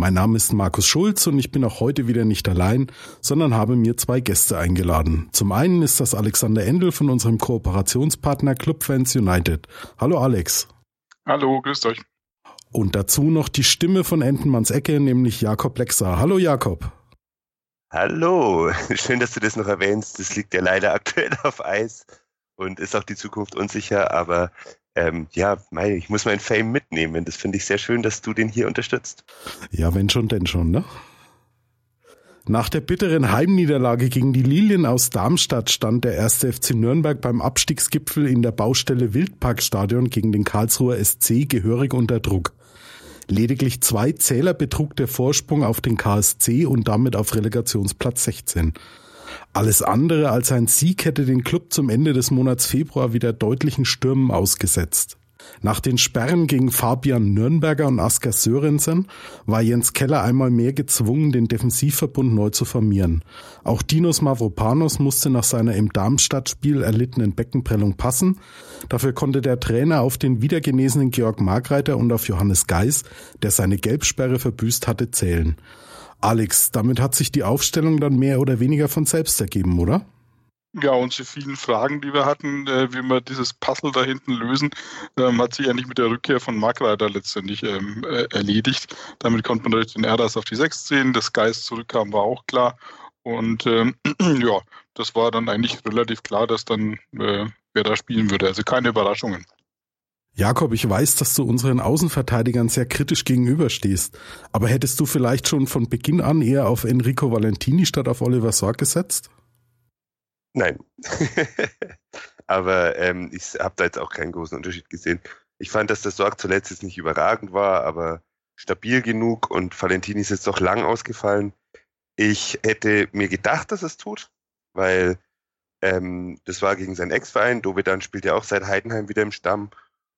Mein Name ist Markus Schulz und ich bin auch heute wieder nicht allein, sondern habe mir zwei Gäste eingeladen. Zum einen ist das Alexander Endel von unserem Kooperationspartner Clubfans United. Hallo Alex. Hallo, grüßt euch. Und dazu noch die Stimme von Entenmanns Ecke, nämlich Jakob Lexer. Hallo Jakob. Hallo, schön, dass du das noch erwähnst. Das liegt ja leider aktuell auf Eis und ist auch die Zukunft unsicher, aber ähm, ja, ich muss meinen Fame mitnehmen. Das finde ich sehr schön, dass du den hier unterstützt. Ja, wenn schon, denn schon, ne? Nach der bitteren Heimniederlage gegen die Lilien aus Darmstadt stand der erste FC Nürnberg beim Abstiegsgipfel in der Baustelle Wildparkstadion gegen den Karlsruher SC gehörig unter Druck. Lediglich zwei Zähler betrug der Vorsprung auf den KSC und damit auf Relegationsplatz 16. Alles andere als ein Sieg hätte den Club zum Ende des Monats Februar wieder deutlichen Stürmen ausgesetzt. Nach den Sperren gegen Fabian Nürnberger und Asker Sörensen war Jens Keller einmal mehr gezwungen, den Defensivverbund neu zu formieren. Auch Dinos Mavropanos musste nach seiner im Darmstadt-Spiel erlittenen Beckenprellung passen. Dafür konnte der Trainer auf den wiedergenesenen Georg Margreiter und auf Johannes Geis, der seine Gelbsperre verbüßt hatte, zählen. Alex, damit hat sich die Aufstellung dann mehr oder weniger von selbst ergeben, oder? Ja, unsere vielen Fragen, die wir hatten, äh, wie wir dieses Puzzle da hinten lösen, ähm, hat sich eigentlich mit der Rückkehr von Markreiter letztendlich ähm, äh, erledigt. Damit konnte man natürlich den Erdas auf die 6 ziehen, das Geist zurückkam, war auch klar. Und ähm, ja, das war dann eigentlich relativ klar, dass dann äh, wer da spielen würde. Also keine Überraschungen. Jakob, ich weiß, dass du unseren Außenverteidigern sehr kritisch gegenüberstehst. Aber hättest du vielleicht schon von Beginn an eher auf Enrico Valentini statt auf Oliver Sorg gesetzt? Nein. aber ähm, ich habe da jetzt auch keinen großen Unterschied gesehen. Ich fand, dass der Sorg zuletzt jetzt nicht überragend war, aber stabil genug und Valentini ist jetzt doch lang ausgefallen. Ich hätte mir gedacht, dass es tut, weil ähm, das war gegen seinen Ex-Verein. Dovedan spielt ja auch seit Heidenheim wieder im Stamm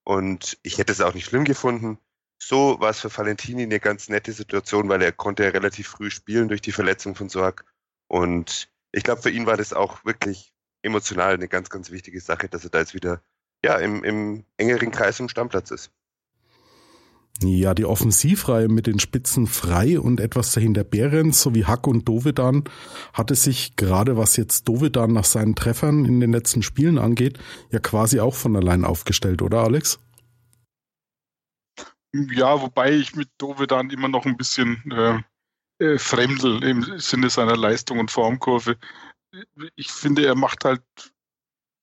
und ich hätte es auch nicht schlimm gefunden. So war es für Valentini eine ganz nette Situation, weil er konnte ja relativ früh spielen durch die Verletzung von Sorg. Und ich glaube, für ihn war das auch wirklich emotional eine ganz, ganz wichtige Sache, dass er da jetzt wieder ja, im, im engeren Kreis im Stammplatz ist. Ja, die Offensivreihe mit den Spitzen Frei und etwas dahinter Behrens sowie Hack und Dovedan hatte sich gerade was jetzt Dovedan nach seinen Treffern in den letzten Spielen angeht, ja quasi auch von allein aufgestellt, oder Alex? Ja, wobei ich mit Dovedan immer noch ein bisschen äh, äh, fremdel im Sinne seiner Leistung und Formkurve. Ich finde, er macht halt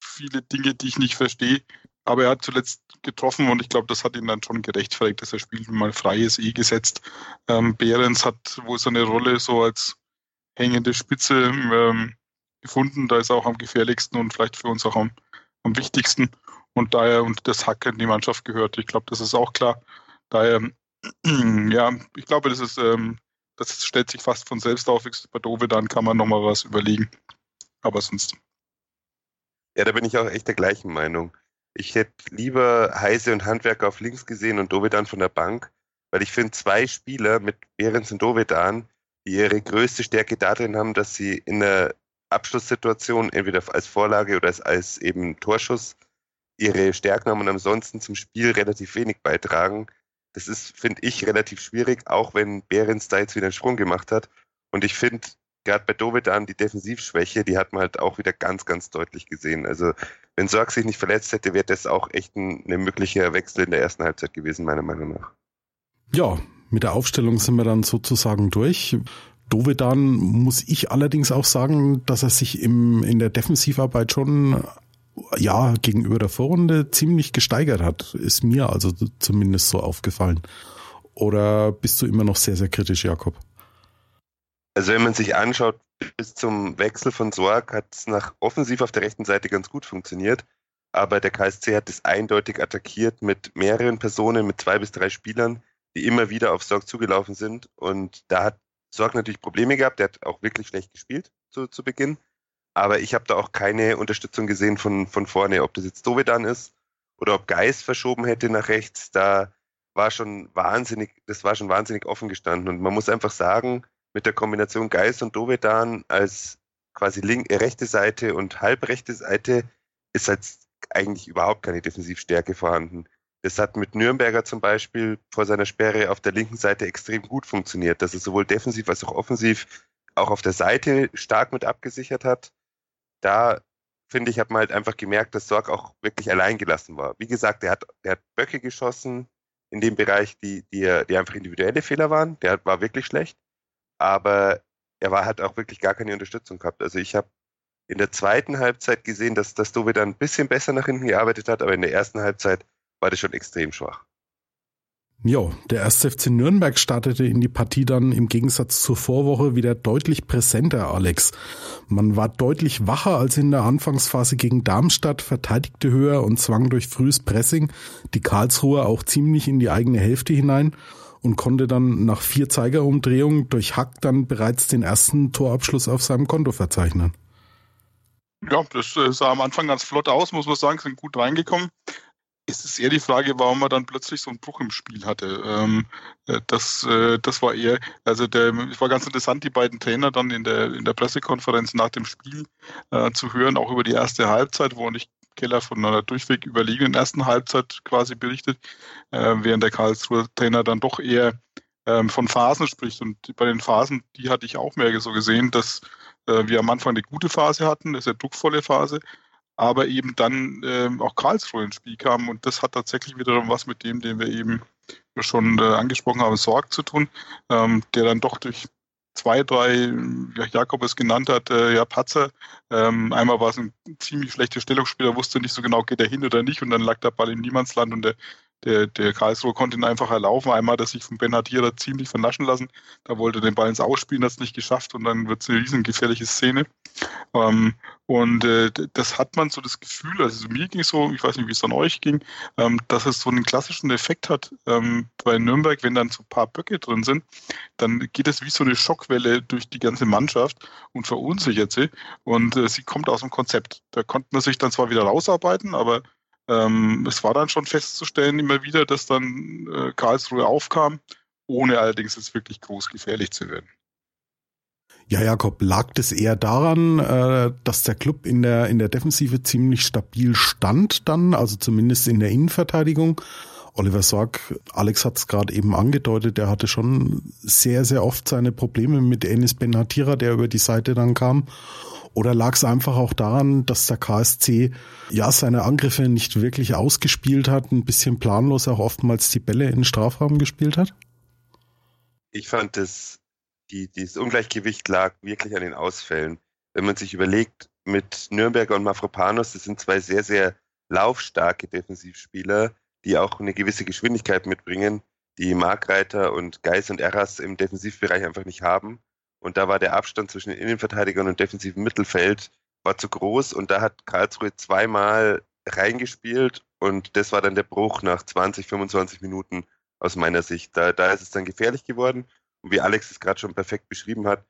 viele Dinge, die ich nicht verstehe. Aber er hat zuletzt getroffen und ich glaube, das hat ihn dann schon gerechtfertigt, dass er spielt mal freies E gesetzt. Ähm, Behrens hat wohl seine Rolle so als hängende Spitze ähm, gefunden. Da ist er auch am gefährlichsten und vielleicht für uns auch am, am wichtigsten. Und daher, und das Hack in die Mannschaft gehört. Ich glaube, das ist auch klar. Daher, ja, ich glaube, das ist, ähm, das stellt sich fast von selbst auf. Bei Dove, dann kann man nochmal was überlegen. Aber sonst. Ja, da bin ich auch echt der gleichen Meinung. Ich hätte lieber Heise und Handwerker auf links gesehen und Dovedan von der Bank, weil ich finde, zwei Spieler mit Behrens und Dovedan, die ihre größte Stärke darin haben, dass sie in der Abschlusssituation entweder als Vorlage oder als, als eben Torschuss ihre Stärken haben und ansonsten zum Spiel relativ wenig beitragen. Das ist, finde ich, relativ schwierig, auch wenn Behrens da jetzt wieder einen Sprung gemacht hat. Und ich finde, gerade bei Dovedan die Defensivschwäche, die hat man halt auch wieder ganz, ganz deutlich gesehen. Also wenn Sorg sich nicht verletzt hätte, wäre das auch echt ein, ein möglicher Wechsel in der ersten Halbzeit gewesen, meiner Meinung nach. Ja, mit der Aufstellung sind wir dann sozusagen durch. Dovedan muss ich allerdings auch sagen, dass er sich im, in der Defensivarbeit schon ja gegenüber der Vorrunde ziemlich gesteigert hat. Ist mir also zumindest so aufgefallen. Oder bist du immer noch sehr, sehr kritisch, Jakob? Also wenn man sich anschaut, bis zum Wechsel von Sorg hat es nach offensiv auf der rechten Seite ganz gut funktioniert. Aber der KSC hat es eindeutig attackiert mit mehreren Personen, mit zwei bis drei Spielern, die immer wieder auf Sorg zugelaufen sind. Und da hat Sorg natürlich Probleme gehabt. Der hat auch wirklich schlecht gespielt zu, zu Beginn. aber ich habe da auch keine Unterstützung gesehen von, von vorne, ob das jetzt Dovedan ist oder ob Geist verschoben hätte nach rechts, da war schon wahnsinnig, das war schon wahnsinnig offen gestanden. Und man muss einfach sagen, mit der Kombination Geist und Dovedan als quasi linke, äh, rechte Seite und halbrechte Seite ist halt eigentlich überhaupt keine Defensivstärke vorhanden. Das hat mit Nürnberger zum Beispiel vor seiner Sperre auf der linken Seite extrem gut funktioniert, dass er sowohl defensiv als auch offensiv auch auf der Seite stark mit abgesichert hat. Da finde ich, hat man halt einfach gemerkt, dass Sorg auch wirklich allein gelassen war. Wie gesagt, er hat, er hat Böcke geschossen in dem Bereich, die, die, die einfach individuelle Fehler waren. Der war wirklich schlecht. Aber er war, hat auch wirklich gar keine Unterstützung gehabt. Also ich habe in der zweiten Halbzeit gesehen, dass, dass Dove dann ein bisschen besser nach hinten gearbeitet hat, aber in der ersten Halbzeit war das schon extrem schwach. Ja, der 1. FC Nürnberg startete in die Partie dann im Gegensatz zur Vorwoche wieder deutlich präsenter, Alex. Man war deutlich wacher als in der Anfangsphase gegen Darmstadt, verteidigte höher und zwang durch frühes Pressing die Karlsruher auch ziemlich in die eigene Hälfte hinein und konnte dann nach vier Zeigerumdrehungen durch Hack dann bereits den ersten Torabschluss auf seinem Konto verzeichnen. Ja, das sah am Anfang ganz flott aus, muss man sagen, sind gut reingekommen ist es eher die Frage, warum man dann plötzlich so einen Bruch im Spiel hatte. Ähm, äh, das, äh, das war eher, also der, es war ganz interessant, die beiden Trainer dann in der, in der Pressekonferenz nach dem Spiel äh, zu hören, auch über die erste Halbzeit, wo nicht Keller von einer durchweg überlegenen ersten Halbzeit quasi berichtet, äh, während der Karlsruher Trainer dann doch eher ähm, von Phasen spricht. Und bei den Phasen, die hatte ich auch mehr so gesehen, dass äh, wir am Anfang eine gute Phase hatten, eine sehr druckvolle Phase, aber eben dann ähm, auch Karlsruhe ins Spiel kam und das hat tatsächlich wiederum was mit dem, den wir eben schon äh, angesprochen haben, Sorg zu tun, ähm, der dann doch durch zwei, drei, wie Jakob es genannt hat, äh, ja, Patzer. Ähm, einmal war es ein ziemlich schlechtes Stellungsspiel, er wusste nicht so genau, geht er hin oder nicht und dann lag der Ball im Niemandsland und der der, der Karlsruhe konnte ihn einfach erlaufen. Einmal hat er sich von Ben Hadira ziemlich vernaschen lassen. Da wollte er den Ball ins Ausspielen, hat es nicht geschafft und dann wird es eine riesen gefährliche Szene. Ähm, und äh, das hat man so das Gefühl, also mir ging es so, ich weiß nicht, wie es an euch ging, ähm, dass es so einen klassischen Effekt hat ähm, bei Nürnberg, wenn dann so ein paar Böcke drin sind, dann geht es wie so eine Schockwelle durch die ganze Mannschaft und verunsichert sie. Und äh, sie kommt aus dem Konzept. Da konnte man sich dann zwar wieder rausarbeiten, aber ähm, es war dann schon festzustellen immer wieder, dass dann äh, Karlsruhe aufkam, ohne allerdings jetzt wirklich groß gefährlich zu werden. Ja, Jakob, lag das eher daran, äh, dass der Club in der, in der Defensive ziemlich stabil stand dann, also zumindest in der Innenverteidigung? Oliver Sorg, Alex hat es gerade eben angedeutet, der hatte schon sehr, sehr oft seine Probleme mit Enis Benhatira, der über die Seite dann kam. Oder lag es einfach auch daran, dass der KSC ja seine Angriffe nicht wirklich ausgespielt hat, ein bisschen planlos auch oftmals die Bälle in Strafraum gespielt hat? Ich fand das, die, dieses Ungleichgewicht lag wirklich an den Ausfällen. Wenn man sich überlegt, mit Nürnberger und Mafropanos, das sind zwei sehr, sehr laufstarke Defensivspieler, die auch eine gewisse Geschwindigkeit mitbringen, die Markreiter und Geis und Erras im Defensivbereich einfach nicht haben. Und da war der Abstand zwischen den Innenverteidigern und defensiven Mittelfeld war zu groß und da hat Karlsruhe zweimal reingespielt und das war dann der Bruch nach 20, 25 Minuten aus meiner Sicht. Da, da ist es dann gefährlich geworden und wie Alex es gerade schon perfekt beschrieben hat,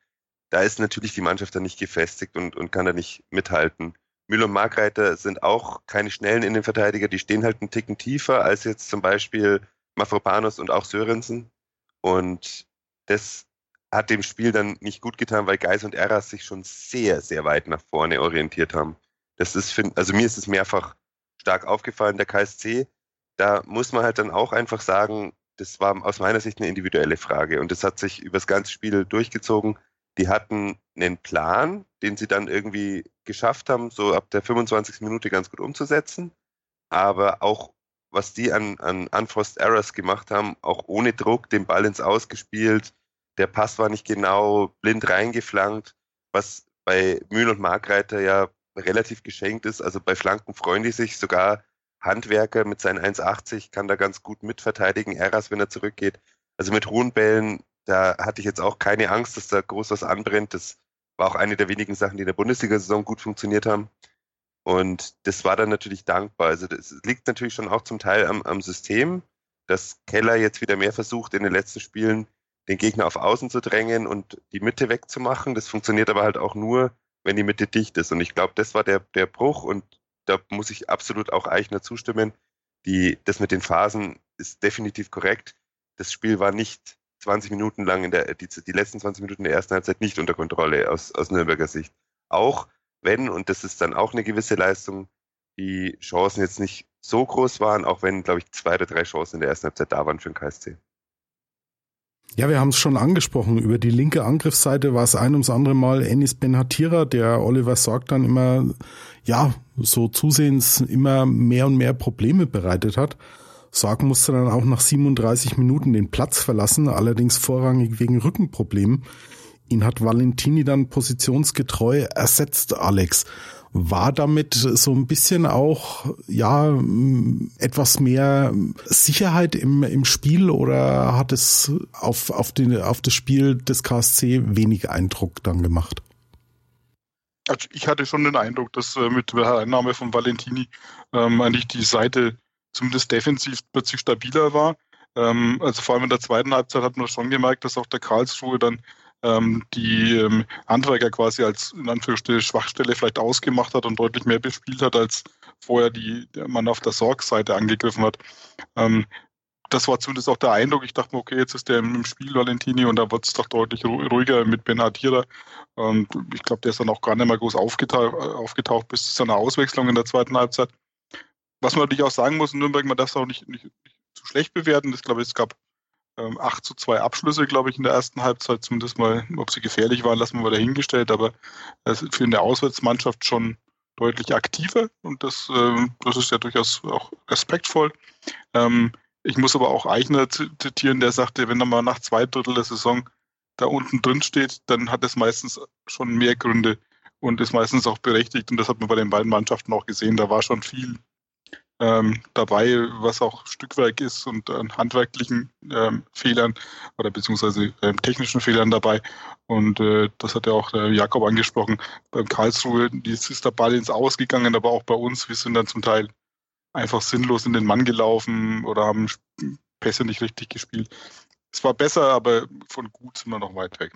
da ist natürlich die Mannschaft dann nicht gefestigt und, und kann da nicht mithalten. Müller und Markreiter sind auch keine schnellen Innenverteidiger, die stehen halt einen Ticken tiefer als jetzt zum Beispiel Mafropanos und auch Sörensen. Und das hat dem Spiel dann nicht gut getan, weil Geis und Erras sich schon sehr, sehr weit nach vorne orientiert haben. Das ist, also mir ist es mehrfach stark aufgefallen, der KSC. Da muss man halt dann auch einfach sagen, das war aus meiner Sicht eine individuelle Frage und das hat sich über das ganze Spiel durchgezogen. Die hatten einen Plan, den sie dann irgendwie geschafft haben, so ab der 25. Minute ganz gut umzusetzen. Aber auch was die an, an Unforced Errors gemacht haben, auch ohne Druck, den Ball ins Ausgespielt, der Pass war nicht genau, blind reingeflankt, was bei Mühl und Markreiter ja relativ geschenkt ist. Also bei Flanken freuen die sich. Sogar Handwerker mit seinen 1,80 kann da ganz gut mitverteidigen. Eras, wenn er zurückgeht. Also mit hohen Bällen, da hatte ich jetzt auch keine Angst, dass da groß was anbrennt. Das war auch eine der wenigen Sachen, die in der Bundesliga-Saison gut funktioniert haben. Und das war dann natürlich dankbar. Also das liegt natürlich schon auch zum Teil am, am System, dass Keller jetzt wieder mehr versucht, in den letzten Spielen den Gegner auf Außen zu drängen und die Mitte wegzumachen. Das funktioniert aber halt auch nur, wenn die Mitte dicht ist. Und ich glaube, das war der, der Bruch und da muss ich absolut auch Eichner zustimmen. Die, das mit den Phasen ist definitiv korrekt. Das Spiel war nicht 20 Minuten lang in der, die, die letzten 20 Minuten der ersten Halbzeit nicht unter Kontrolle aus, aus Nürnberger Sicht. Auch wenn, und das ist dann auch eine gewisse Leistung, die Chancen jetzt nicht so groß waren, auch wenn, glaube ich, zwei oder drei Chancen in der ersten Halbzeit da waren für den KSC. Ja, wir haben es schon angesprochen. Über die linke Angriffsseite war es ein ums andere Mal Enis Benhatira, der Oliver Sorg dann immer, ja, so zusehends immer mehr und mehr Probleme bereitet hat. Sorg musste dann auch nach 37 Minuten den Platz verlassen, allerdings vorrangig wegen Rückenproblemen. Ihn hat Valentini dann positionsgetreu ersetzt, Alex war damit so ein bisschen auch, ja, etwas mehr Sicherheit im, im Spiel oder hat es auf, auf, den, auf das Spiel des KSC wenig Eindruck dann gemacht? Also ich hatte schon den Eindruck, dass äh, mit der Einnahme von Valentini ähm, eigentlich die Seite zumindest defensiv plötzlich stabiler war. Ähm, also vor allem in der zweiten Halbzeit hat man schon gemerkt, dass auch der Karlsruhe dann ähm, die ähm, Handwerker quasi als in Anführungsstrichen Schwachstelle vielleicht ausgemacht hat und deutlich mehr bespielt hat, als vorher die man auf der Sorgseite angegriffen hat. Ähm, das war zumindest auch der Eindruck. Ich dachte mir, okay, jetzt ist der im Spiel Valentini und da wird es doch deutlich ruhiger mit Benadira. Und ich glaube, der ist dann auch gar nicht mehr groß aufgetaucht, aufgetaucht bis zu seiner Auswechslung in der zweiten Halbzeit. Was man natürlich auch sagen muss, in Nürnberg, man darf es auch nicht, nicht, nicht zu schlecht bewerten. Ich glaube, es gab ähm, 8 zu 2 Abschlüsse, glaube ich, in der ersten Halbzeit. Zumindest mal, ob sie gefährlich waren, lassen wir mal dahingestellt. Aber für eine Auswärtsmannschaft schon deutlich aktiver und das, äh, das ist ja durchaus auch respektvoll. Ähm, ich muss aber auch Eichner zitieren, der sagte, wenn er mal nach zwei Drittel der Saison da unten drin steht, dann hat es meistens schon mehr Gründe und ist meistens auch berechtigt. Und das hat man bei den beiden Mannschaften auch gesehen. Da war schon viel ähm, dabei, was auch Stückwerk ist und an handwerklichen ähm, Fehlern oder beziehungsweise ähm, technischen Fehlern dabei. Und äh, das hat ja auch der Jakob angesprochen. Beim Karlsruhe ist der Ball ins Ausgegangen, aber auch bei uns, wir sind dann zum Teil einfach sinnlos in den Mann gelaufen oder haben Pässe nicht richtig gespielt. Es war besser, aber von gut sind wir noch weit weg.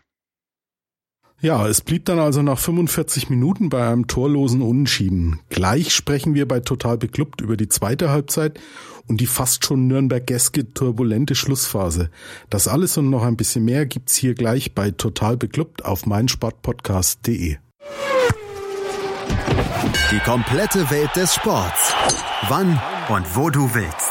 Ja, es blieb dann also nach 45 Minuten bei einem torlosen Unentschieden. Gleich sprechen wir bei Total Beklubbt über die zweite Halbzeit und die fast schon Nürnberg-geske turbulente Schlussphase. Das alles und noch ein bisschen mehr gibt's hier gleich bei Total Beklubbt auf meinsportpodcast.de. Die komplette Welt des Sports. Wann und wo du willst.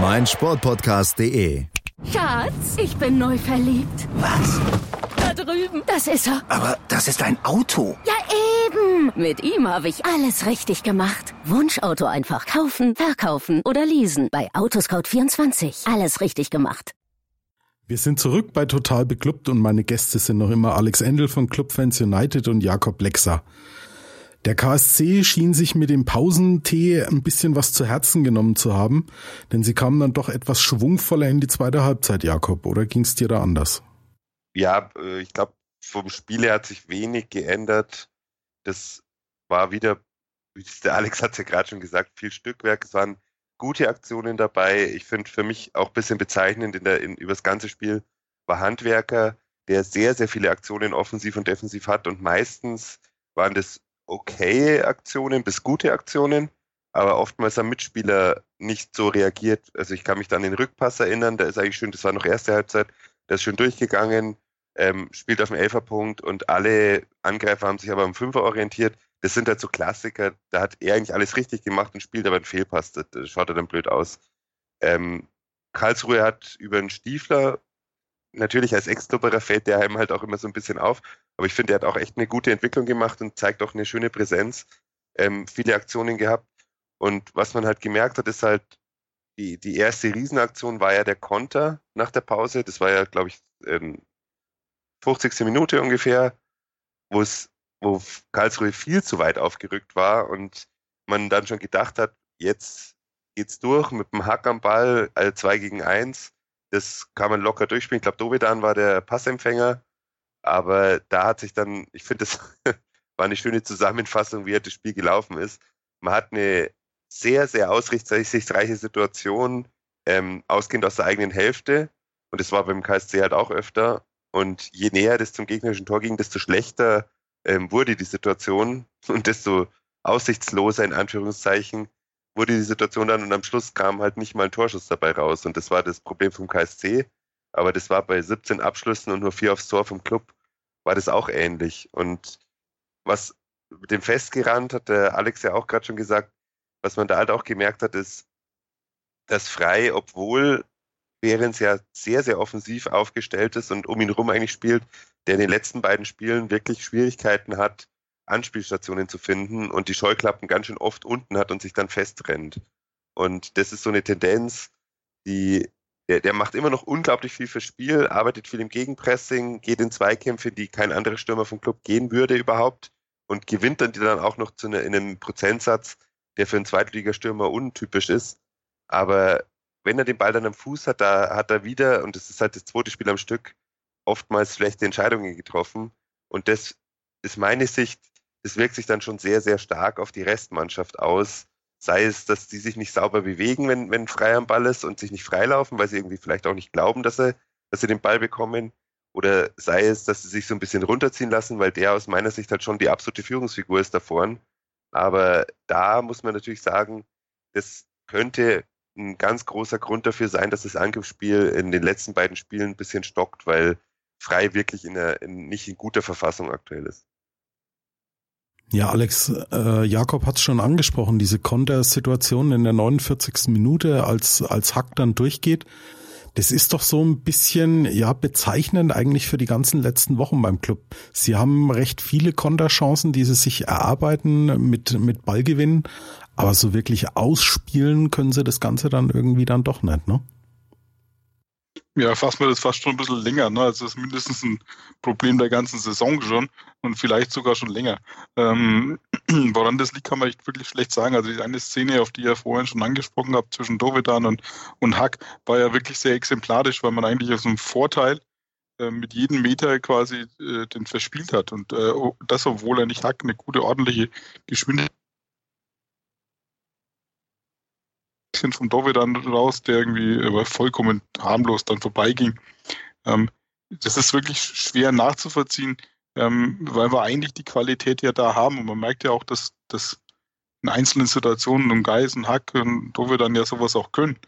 mein Sportpodcast.de. Schatz, ich bin neu verliebt. Was? Da drüben. Das ist er. Aber das ist ein Auto. Ja, eben. Mit ihm habe ich alles richtig gemacht. Wunschauto einfach kaufen, verkaufen oder leasen. Bei Autoscout24. Alles richtig gemacht. Wir sind zurück bei Total Beklubbt und meine Gäste sind noch immer Alex Endel von Clubfans United und Jakob Lexer. Der KSC schien sich mit dem Pausentee ein bisschen was zu Herzen genommen zu haben, denn sie kamen dann doch etwas schwungvoller in die zweite Halbzeit, Jakob, oder ging es dir da anders? Ja, äh, ich glaube, vom Spiel her hat sich wenig geändert. Das war wieder, wie der Alex hat es ja gerade schon gesagt, viel Stückwerk. Es waren gute Aktionen dabei. Ich finde für mich auch ein bisschen bezeichnend in in, über das ganze Spiel war Handwerker, der sehr, sehr viele Aktionen offensiv und defensiv hat und meistens waren das okay Aktionen bis gute Aktionen, aber oftmals haben Mitspieler nicht so reagiert. Also ich kann mich dann an den Rückpass erinnern, der ist eigentlich schön, das war noch erste Halbzeit, der ist schön durchgegangen, ähm, spielt auf dem Elferpunkt und alle Angreifer haben sich aber am Fünfer orientiert. Das sind halt so Klassiker, da hat er eigentlich alles richtig gemacht und spielt aber einen Fehlpass, das, das schaut er dann blöd aus. Ähm, Karlsruhe hat über einen Stiefler natürlich als Ex-Klubberer fällt der einem halt auch immer so ein bisschen auf. Aber ich finde, er hat auch echt eine gute Entwicklung gemacht und zeigt auch eine schöne Präsenz. Ähm, viele Aktionen gehabt. Und was man halt gemerkt hat, ist halt, die, die erste Riesenaktion war ja der Konter nach der Pause. Das war ja, glaube ich, ähm, 50. Minute ungefähr, wo es wo Karlsruhe viel zu weit aufgerückt war und man dann schon gedacht hat, jetzt geht's durch mit dem Hack am Ball, also zwei gegen eins. Das kann man locker durchspielen. Ich glaube, Dovedan war der Passempfänger. Aber da hat sich dann, ich finde, das war eine schöne Zusammenfassung, wie das Spiel gelaufen ist. Man hat eine sehr, sehr aussichtsreiche Situation, ähm, ausgehend aus der eigenen Hälfte. Und das war beim KSC halt auch öfter. Und je näher das zum gegnerischen Tor ging, desto schlechter ähm, wurde die Situation und desto aussichtsloser in Anführungszeichen wurde die Situation dann und am Schluss kam halt nicht mal ein Torschuss dabei raus. Und das war das Problem vom KSC. Aber das war bei 17 Abschlüssen und nur vier aufs Tor vom Club, war das auch ähnlich. Und was mit dem Festgerannt hat der Alex ja auch gerade schon gesagt, was man da halt auch gemerkt hat, ist, dass Frei, obwohl Behrens ja sehr, sehr offensiv aufgestellt ist und um ihn rum eigentlich spielt, der in den letzten beiden Spielen wirklich Schwierigkeiten hat, Anspielstationen zu finden und die Scheuklappen ganz schön oft unten hat und sich dann festrennt. Und das ist so eine Tendenz, die, der, der macht immer noch unglaublich viel fürs Spiel, arbeitet viel im Gegenpressing, geht in Zweikämpfe, die kein anderer Stürmer vom Club gehen würde überhaupt und gewinnt dann die dann auch noch zu einer, in einem Prozentsatz, der für einen Zweitligastürmer untypisch ist. Aber wenn er den Ball dann am Fuß hat, da hat er wieder, und das ist halt das zweite Spiel am Stück, oftmals schlechte Entscheidungen getroffen. Und das ist meine Sicht, das wirkt sich dann schon sehr, sehr stark auf die Restmannschaft aus. Sei es, dass die sich nicht sauber bewegen, wenn, wenn frei am Ball ist und sich nicht freilaufen, weil sie irgendwie vielleicht auch nicht glauben, dass sie, dass sie den Ball bekommen. Oder sei es, dass sie sich so ein bisschen runterziehen lassen, weil der aus meiner Sicht halt schon die absolute Führungsfigur ist da vorn. Aber da muss man natürlich sagen, das könnte ein ganz großer Grund dafür sein, dass das Angriffsspiel in den letzten beiden Spielen ein bisschen stockt, weil Frei wirklich in der, in, nicht in guter Verfassung aktuell ist. Ja, Alex, äh, Jakob hat es schon angesprochen, diese Kontersituation in der 49. Minute, als, als Hack dann durchgeht. Das ist doch so ein bisschen, ja, bezeichnend eigentlich für die ganzen letzten Wochen beim Club. Sie haben recht viele Konterchancen, die sie sich erarbeiten mit, mit Ballgewinn, aber so wirklich ausspielen können sie das Ganze dann irgendwie dann doch nicht, ne? Ja, fassen wir das fast schon ein bisschen länger. Ne? Also das ist mindestens ein Problem der ganzen Saison schon und vielleicht sogar schon länger. Ähm, woran das liegt, kann man echt wirklich schlecht sagen. Also die eine Szene, auf die ihr vorhin schon angesprochen habt, zwischen Dovedan und, und Hack, war ja wirklich sehr exemplarisch, weil man eigentlich aus einem Vorteil äh, mit jedem Meter quasi äh, den verspielt hat. Und äh, das, obwohl er nicht Hack eine gute, ordentliche Geschwindigkeit bisschen vom Dove dann raus, der irgendwie aber vollkommen harmlos dann vorbeiging. Ähm, das ist wirklich schwer nachzuvollziehen, ähm, weil wir eigentlich die Qualität ja da haben. Und man merkt ja auch, dass, dass in einzelnen Situationen um Geis und Hack und Dove dann ja sowas auch können.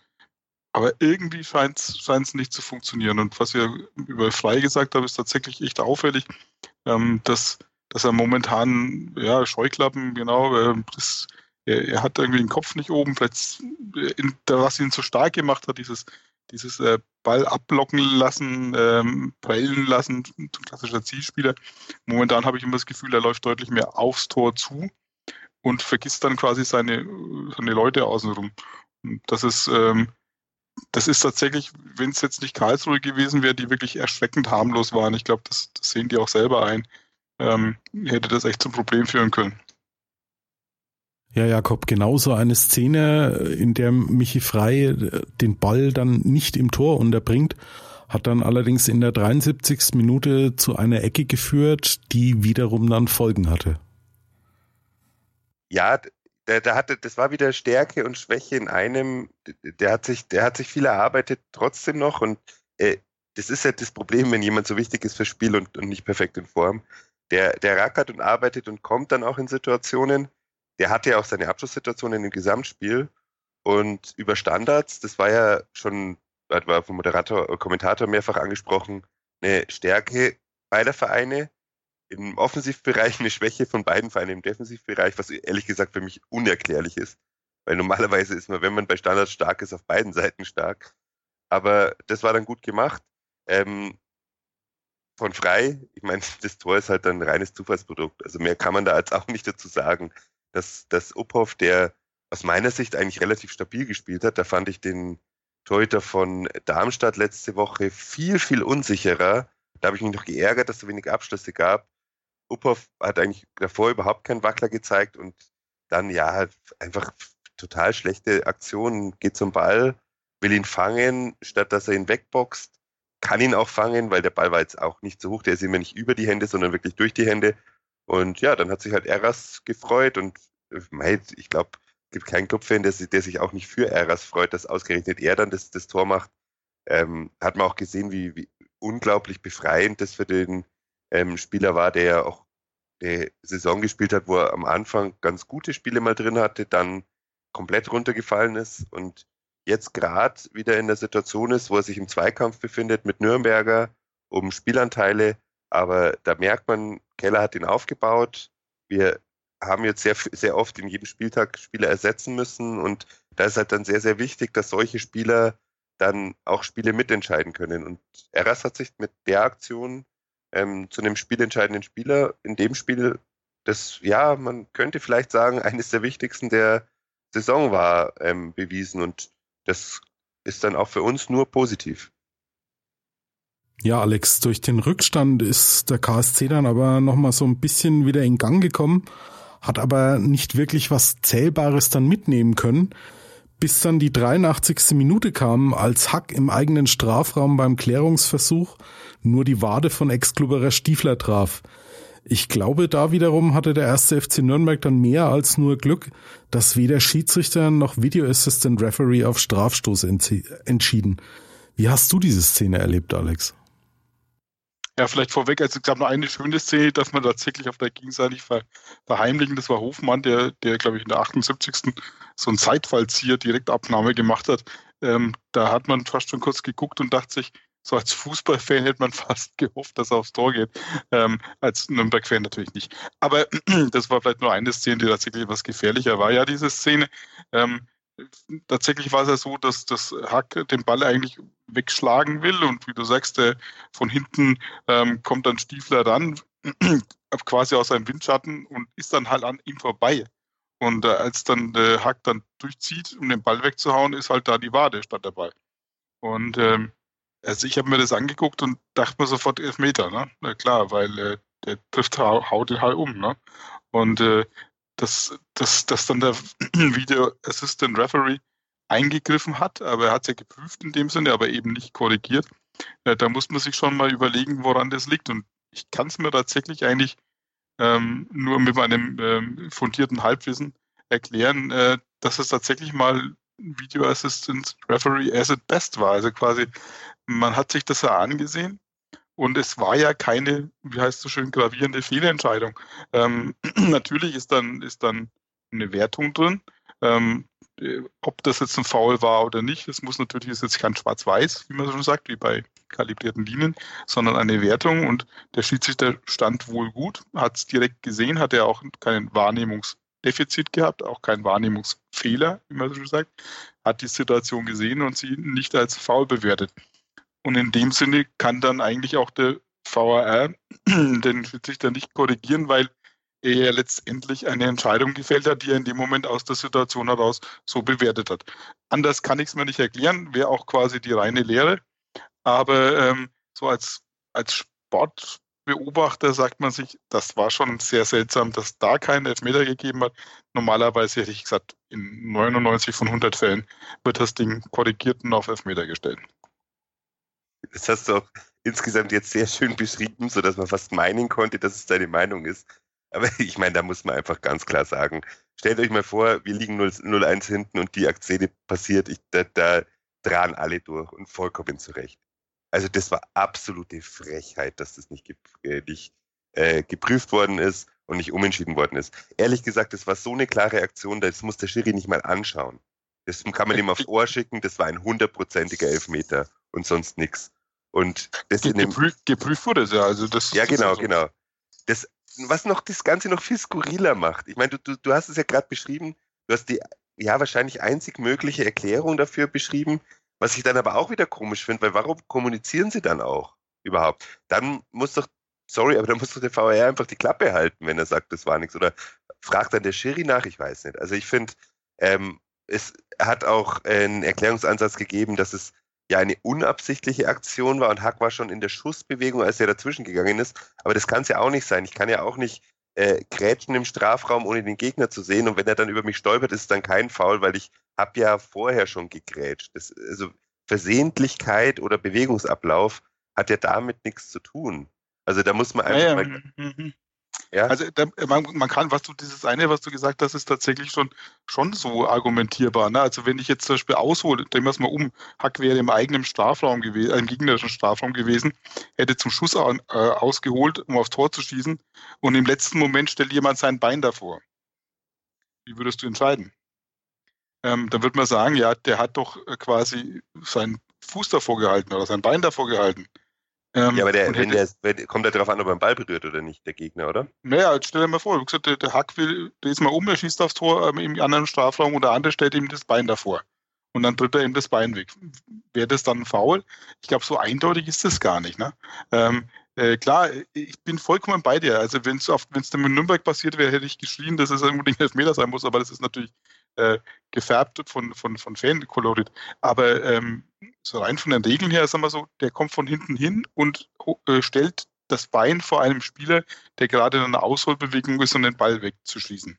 Aber irgendwie scheint es nicht zu funktionieren. Und was ihr über Frei gesagt habt, ist tatsächlich echt auffällig, ähm, dass, dass er momentan, ja, Scheuklappen, genau, äh, das er, er, hat irgendwie den Kopf nicht oben, vielleicht in, was ihn so stark gemacht hat, dieses, dieses äh, Ball abblocken lassen, ähm, prellen lassen, ein klassischer Zielspieler. Momentan habe ich immer das Gefühl, er läuft deutlich mehr aufs Tor zu und vergisst dann quasi seine, seine Leute außenrum. Und das ist, ähm, das ist tatsächlich, wenn es jetzt nicht Karlsruhe gewesen wäre, die wirklich erschreckend harmlos waren, ich glaube, das, das, sehen die auch selber ein, ähm, hätte das echt zum Problem führen können. Ja, Jakob, genauso eine Szene, in der Michi Frei den Ball dann nicht im Tor unterbringt, hat dann allerdings in der 73. Minute zu einer Ecke geführt, die wiederum dann Folgen hatte. Ja, der, der hatte, das war wieder Stärke und Schwäche in einem. Der hat sich, der hat sich viel erarbeitet trotzdem noch und äh, das ist ja das Problem, wenn jemand so wichtig ist fürs Spiel und, und nicht perfekt in Form. Der, der rackert und arbeitet und kommt dann auch in Situationen, der hatte ja auch seine Abschlusssituation in dem Gesamtspiel und über Standards, das war ja schon, war vom Moderator, Kommentator mehrfach angesprochen, eine Stärke beider Vereine, im Offensivbereich eine Schwäche von beiden Vereinen im Defensivbereich, was ehrlich gesagt für mich unerklärlich ist. Weil normalerweise ist man, wenn man bei Standards stark ist, auf beiden Seiten stark. Aber das war dann gut gemacht. Ähm, von frei, ich meine, das Tor ist halt ein reines Zufallsprodukt. Also mehr kann man da jetzt auch nicht dazu sagen dass, dass Uphoff, der aus meiner Sicht eigentlich relativ stabil gespielt hat, da fand ich den Torhüter von Darmstadt letzte Woche viel, viel unsicherer. Da habe ich mich noch geärgert, dass es so wenig Abschlüsse gab. Uphoff hat eigentlich davor überhaupt keinen Wackler gezeigt und dann ja einfach total schlechte Aktion, geht zum Ball, will ihn fangen, statt dass er ihn wegboxt, kann ihn auch fangen, weil der Ball war jetzt auch nicht so hoch, der ist immer nicht über die Hände, sondern wirklich durch die Hände. Und ja, dann hat sich halt Eras gefreut und äh, ich glaube, es gibt keinen Clubfan, der, der sich auch nicht für Eras freut, dass ausgerechnet er dann das, das Tor macht. Ähm, hat man auch gesehen, wie, wie unglaublich befreiend das für den ähm, Spieler war, der ja auch eine Saison gespielt hat, wo er am Anfang ganz gute Spiele mal drin hatte, dann komplett runtergefallen ist und jetzt gerade wieder in der Situation ist, wo er sich im Zweikampf befindet mit Nürnberger um Spielanteile. Aber da merkt man, Keller hat ihn aufgebaut. Wir haben jetzt sehr, sehr oft in jedem Spieltag Spieler ersetzen müssen und da ist halt dann sehr, sehr wichtig, dass solche Spieler dann auch Spiele mitentscheiden können. Und Eras hat sich mit der Aktion ähm, zu einem spielentscheidenden Spieler in dem Spiel, das, ja, man könnte vielleicht sagen, eines der wichtigsten der Saison war, ähm, bewiesen. Und das ist dann auch für uns nur positiv. Ja, Alex, durch den Rückstand ist der KSC dann aber nochmal so ein bisschen wieder in Gang gekommen, hat aber nicht wirklich was Zählbares dann mitnehmen können, bis dann die 83. Minute kam, als Hack im eigenen Strafraum beim Klärungsversuch nur die Wade von Ex-Klubberer Stiefler traf. Ich glaube, da wiederum hatte der erste FC Nürnberg dann mehr als nur Glück, dass weder Schiedsrichter noch Video Assistant Referee auf Strafstoß entschieden. Wie hast du diese Szene erlebt, Alex? Ja, vielleicht vorweg, also es gab nur eine schöne Szene, dass man tatsächlich auf der gegenseitig verheimlichen. Das war Hofmann, der, der glaube ich, in der 78. so einen Zeitfallzieher Direktabnahme gemacht hat. Ähm, da hat man fast schon kurz geguckt und dachte sich, so als Fußballfan hätte man fast gehofft, dass er aufs Tor geht. Ähm, als Nürnberg-Fan natürlich nicht. Aber das war vielleicht nur eine Szene, die tatsächlich etwas gefährlicher war. Ja, diese Szene. Ähm, tatsächlich war es ja so, dass das Hack den Ball eigentlich wegschlagen will und wie du sagst, der, von hinten ähm, kommt dann Stiefler ran, quasi aus seinem Windschatten und ist dann halt an ihm vorbei. Und äh, als dann der Hack dann durchzieht, um den Ball wegzuhauen, ist halt da die Wade statt der Ball. Und ähm, also ich habe mir das angeguckt und dachte mir sofort Elfmeter, ne? Na klar, weil äh, der trifft, haut den halt um, ne? Und äh, dass, dass, dass dann der Video Assistant Referee eingegriffen hat, aber er hat es ja geprüft in dem Sinne, aber eben nicht korrigiert. Da muss man sich schon mal überlegen, woran das liegt. Und ich kann es mir tatsächlich eigentlich ähm, nur mit meinem ähm, fundierten Halbwissen erklären, äh, dass es tatsächlich mal Video Assistant Referee as it best war. Also quasi man hat sich das ja angesehen und es war ja keine, wie heißt so schön, gravierende Fehlentscheidung. Ähm, natürlich ist dann, ist dann eine Wertung drin. Ähm, ob das jetzt ein Foul war oder nicht, das muss natürlich, ist jetzt kein Schwarz-Weiß, wie man schon sagt, wie bei kalibrierten Linien, sondern eine Wertung und der Schiedsrichter stand wohl gut, hat es direkt gesehen, hat er auch keinen Wahrnehmungsdefizit gehabt, auch keinen Wahrnehmungsfehler, wie man so sagt, hat die Situation gesehen und sie nicht als faul bewertet. Und in dem Sinne kann dann eigentlich auch der VAR den Schiedsrichter nicht korrigieren, weil er ja letztendlich eine Entscheidung gefällt hat, die er in dem Moment aus der Situation heraus so bewertet hat. Anders kann ich es mir nicht erklären, wäre auch quasi die reine Lehre. Aber ähm, so als, als Sportbeobachter sagt man sich, das war schon sehr seltsam, dass da keinen Elfmeter gegeben hat. Normalerweise hätte ich gesagt, in 99 von 100 Fällen wird das Ding korrigiert und auf Elfmeter gestellt. Das hast du auch insgesamt jetzt sehr schön beschrieben, sodass man fast meinen konnte, dass es deine Meinung ist. Aber ich meine, da muss man einfach ganz klar sagen, stellt euch mal vor, wir liegen 0-1 hinten und die Aktion passiert, ich, da, da dran alle durch und vollkommen zurecht. Also das war absolute Frechheit, dass das nicht, äh, nicht äh, geprüft worden ist und nicht umentschieden worden ist. Ehrlich gesagt, das war so eine klare Aktion, das muss der Schiri nicht mal anschauen. Das kann man ihm aufs Ohr schicken, das war ein hundertprozentiger Elfmeter und sonst nichts. Und das Ge geprüft, geprüft wurde es ja, also das. Ja, genau, so. genau. Das, was noch das Ganze noch viel skurriler macht. Ich meine, du, du, du hast es ja gerade beschrieben, du hast die ja wahrscheinlich einzig mögliche Erklärung dafür beschrieben, was ich dann aber auch wieder komisch finde, weil warum kommunizieren sie dann auch überhaupt? Dann muss doch, sorry, aber dann muss doch der VR einfach die Klappe halten, wenn er sagt, das war nichts. Oder fragt dann der Schiri nach, ich weiß nicht. Also ich finde, ähm, es hat auch einen Erklärungsansatz gegeben, dass es ja eine unabsichtliche Aktion war und Hack war schon in der Schussbewegung, als er dazwischen gegangen ist. Aber das kann es ja auch nicht sein. Ich kann ja auch nicht äh, grätschen im Strafraum, ohne den Gegner zu sehen. Und wenn er dann über mich stolpert, ist es dann kein Foul, weil ich habe ja vorher schon gegrätscht. Das, also Versehentlichkeit oder Bewegungsablauf hat ja damit nichts zu tun. Also da muss man einfach ja, ja. mal. Ja. Also da, man, man, kann, was du dieses eine, was du gesagt hast, ist tatsächlich schon, schon so argumentierbar. Ne? Also wenn ich jetzt zum Beispiel aushole, wir es mal um, Hack wäre im eigenen Strafraum gewesen, äh, im gegnerischen Strafraum gewesen, hätte zum Schuss an, äh, ausgeholt, um aufs Tor zu schießen, und im letzten Moment stellt jemand sein Bein davor. Wie würdest du entscheiden? Ähm, dann würde man sagen, ja, der hat doch äh, quasi seinen Fuß davor gehalten oder sein Bein davor gehalten. Ähm, ja, aber der, wenn der, wenn, kommt ja darauf an, ob er den Ball berührt oder nicht, der Gegner, oder? Naja, jetzt stell dir mal vor, gesagt, der, der Hack will, der ist mal um, er schießt aufs Tor ähm, im anderen Strafraum und der andere stellt ihm das Bein davor. Und dann tritt er ihm das Bein weg. Wäre das dann Foul? Ich glaube, so eindeutig ist das gar nicht. Ne? Ähm, äh, klar, ich bin vollkommen bei dir. Also wenn es dann mit Nürnberg passiert wäre, hätte ich geschrien, dass es unbedingt Elfmeter sein muss, aber das ist natürlich äh, gefärbt von, von, von Fan-Kolorit. Aber ähm, so rein von den Regeln her, sagen wir so, der kommt von hinten hin und äh, stellt das Bein vor einem Spieler, der gerade in einer Ausholbewegung ist, um den Ball wegzuschließen.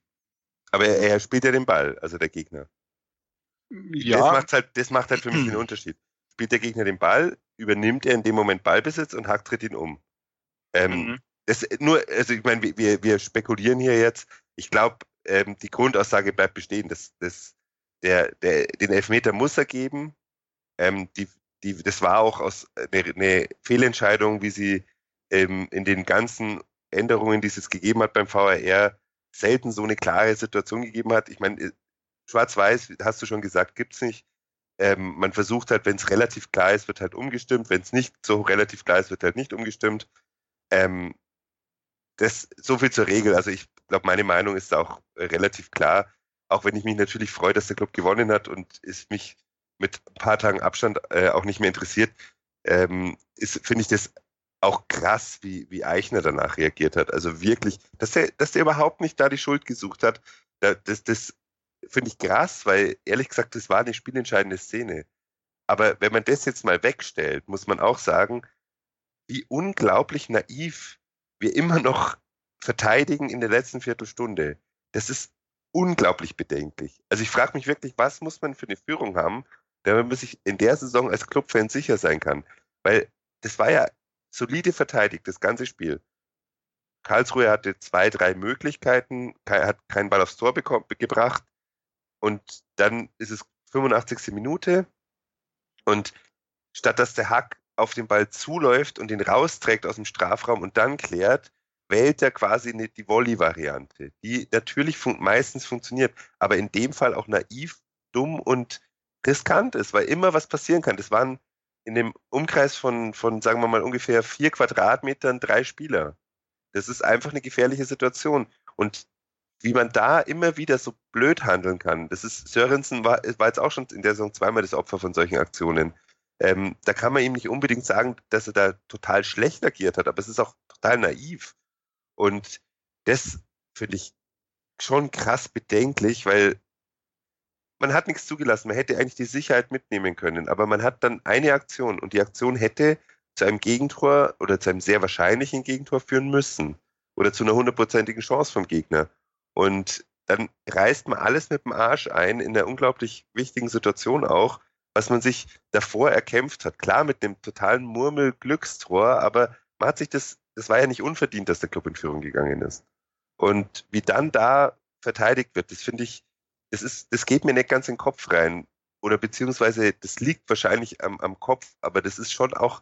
Aber er, er spielt ja den Ball, also der Gegner. Ja. Das macht halt, das macht halt für mich den Unterschied. Spielt der Gegner den Ball, übernimmt er in dem Moment Ballbesitz und Hack tritt ihn um. Ähm, mhm. das nur, also ich meine, wir, wir spekulieren hier jetzt. Ich glaube, ähm, die Grundaussage bleibt bestehen. Das, das, der, der, den Elfmeter muss er geben. Ähm, die, die, das war auch aus eine, eine Fehlentscheidung, wie sie ähm, in den ganzen Änderungen, die es gegeben hat beim VRR, selten so eine klare Situation gegeben hat. Ich meine, Schwarz-Weiß, hast du schon gesagt, gibt's nicht. Ähm, man versucht halt, wenn es relativ klar ist, wird halt umgestimmt. Wenn es nicht so relativ klar ist, wird halt nicht umgestimmt. Ähm, das so viel zur Regel. Also ich glaube, meine Meinung ist auch relativ klar. Auch wenn ich mich natürlich freue, dass der Club gewonnen hat und es mich mit ein paar Tagen Abstand äh, auch nicht mehr interessiert, ähm, finde ich das auch krass, wie, wie Eichner danach reagiert hat. Also wirklich, dass der, dass der überhaupt nicht da die Schuld gesucht hat, das, das finde ich krass, weil ehrlich gesagt, das war eine spielentscheidende Szene. Aber wenn man das jetzt mal wegstellt, muss man auch sagen, wie unglaublich naiv wir immer noch verteidigen in der letzten Viertelstunde. Das ist unglaublich bedenklich. Also ich frage mich wirklich, was muss man für eine Führung haben, damit man sich in der Saison als Clubfan sicher sein kann? Weil das war ja solide verteidigt, das ganze Spiel. Karlsruhe hatte zwei, drei Möglichkeiten, hat keinen Ball aufs Tor gebracht und dann ist es 85. Minute und statt dass der Hack auf den Ball zuläuft und ihn rausträgt aus dem Strafraum und dann klärt, wählt er quasi eine, die Volley-Variante, die natürlich fun meistens funktioniert, aber in dem Fall auch naiv, dumm und riskant ist, weil immer was passieren kann. Das waren in dem Umkreis von, von, sagen wir mal, ungefähr vier Quadratmetern drei Spieler. Das ist einfach eine gefährliche Situation. Und wie man da immer wieder so blöd handeln kann, das ist, Sörensen war, war jetzt auch schon in der Saison zweimal das Opfer von solchen Aktionen. Ähm, da kann man ihm nicht unbedingt sagen, dass er da total schlecht agiert hat, aber es ist auch total naiv. Und das finde ich schon krass bedenklich, weil man hat nichts zugelassen. Man hätte eigentlich die Sicherheit mitnehmen können, aber man hat dann eine Aktion und die Aktion hätte zu einem Gegentor oder zu einem sehr wahrscheinlichen Gegentor führen müssen oder zu einer hundertprozentigen Chance vom Gegner. Und dann reißt man alles mit dem Arsch ein in einer unglaublich wichtigen Situation auch was man sich davor erkämpft hat. Klar mit dem totalen Murmel-Glückstor, aber man hat sich das, das war ja nicht unverdient, dass der Club in Führung gegangen ist. Und wie dann da verteidigt wird, das finde ich, das ist, das geht mir nicht ganz in den Kopf rein. Oder beziehungsweise, das liegt wahrscheinlich am, am Kopf, aber das ist schon auch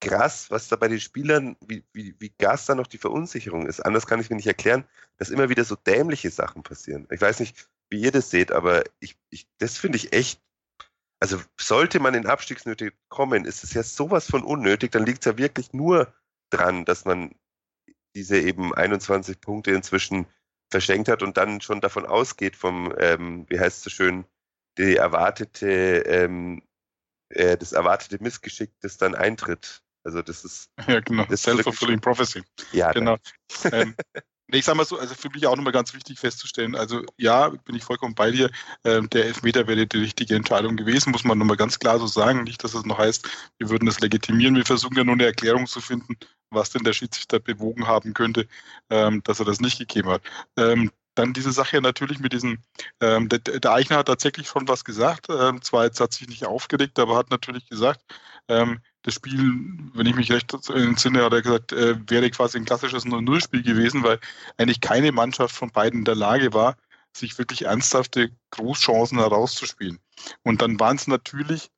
krass, was da bei den Spielern, wie, wie, wie Gas da noch die Verunsicherung ist. Anders kann ich mir nicht erklären, dass immer wieder so dämliche Sachen passieren. Ich weiß nicht, wie ihr das seht, aber ich, ich das finde ich echt also sollte man in Abstiegsnöte kommen, ist es ja sowas von unnötig, dann liegt es ja wirklich nur dran, dass man diese eben 21 Punkte inzwischen verschenkt hat und dann schon davon ausgeht vom, ähm, wie heißt es so schön, die erwartete, ähm, äh, das erwartete Missgeschick, das dann eintritt. Also das ist ja genau, self-fulfilling prophecy. Ja, genau. ähm, ich sag mal so, also für mich auch nochmal ganz wichtig festzustellen, also ja, bin ich vollkommen bei dir, äh, der Elfmeter wäre die richtige Entscheidung gewesen, muss man nochmal ganz klar so sagen. Nicht, dass es noch heißt, wir würden das legitimieren. Wir versuchen ja nur eine Erklärung zu finden, was denn der Schiedsrichter bewogen haben könnte, ähm, dass er das nicht gegeben hat. Ähm, dann diese Sache natürlich mit diesen, ähm, der, Eichner hat tatsächlich schon was gesagt, ähm, zwar jetzt hat sich nicht aufgeregt, aber hat natürlich gesagt, ähm, das Spiel, wenn ich mich recht entsinne, hat er gesagt, äh, wäre quasi ein klassisches 0-0-Spiel gewesen, weil eigentlich keine Mannschaft von beiden in der Lage war, sich wirklich ernsthafte Großchancen herauszuspielen. Und dann waren es natürlich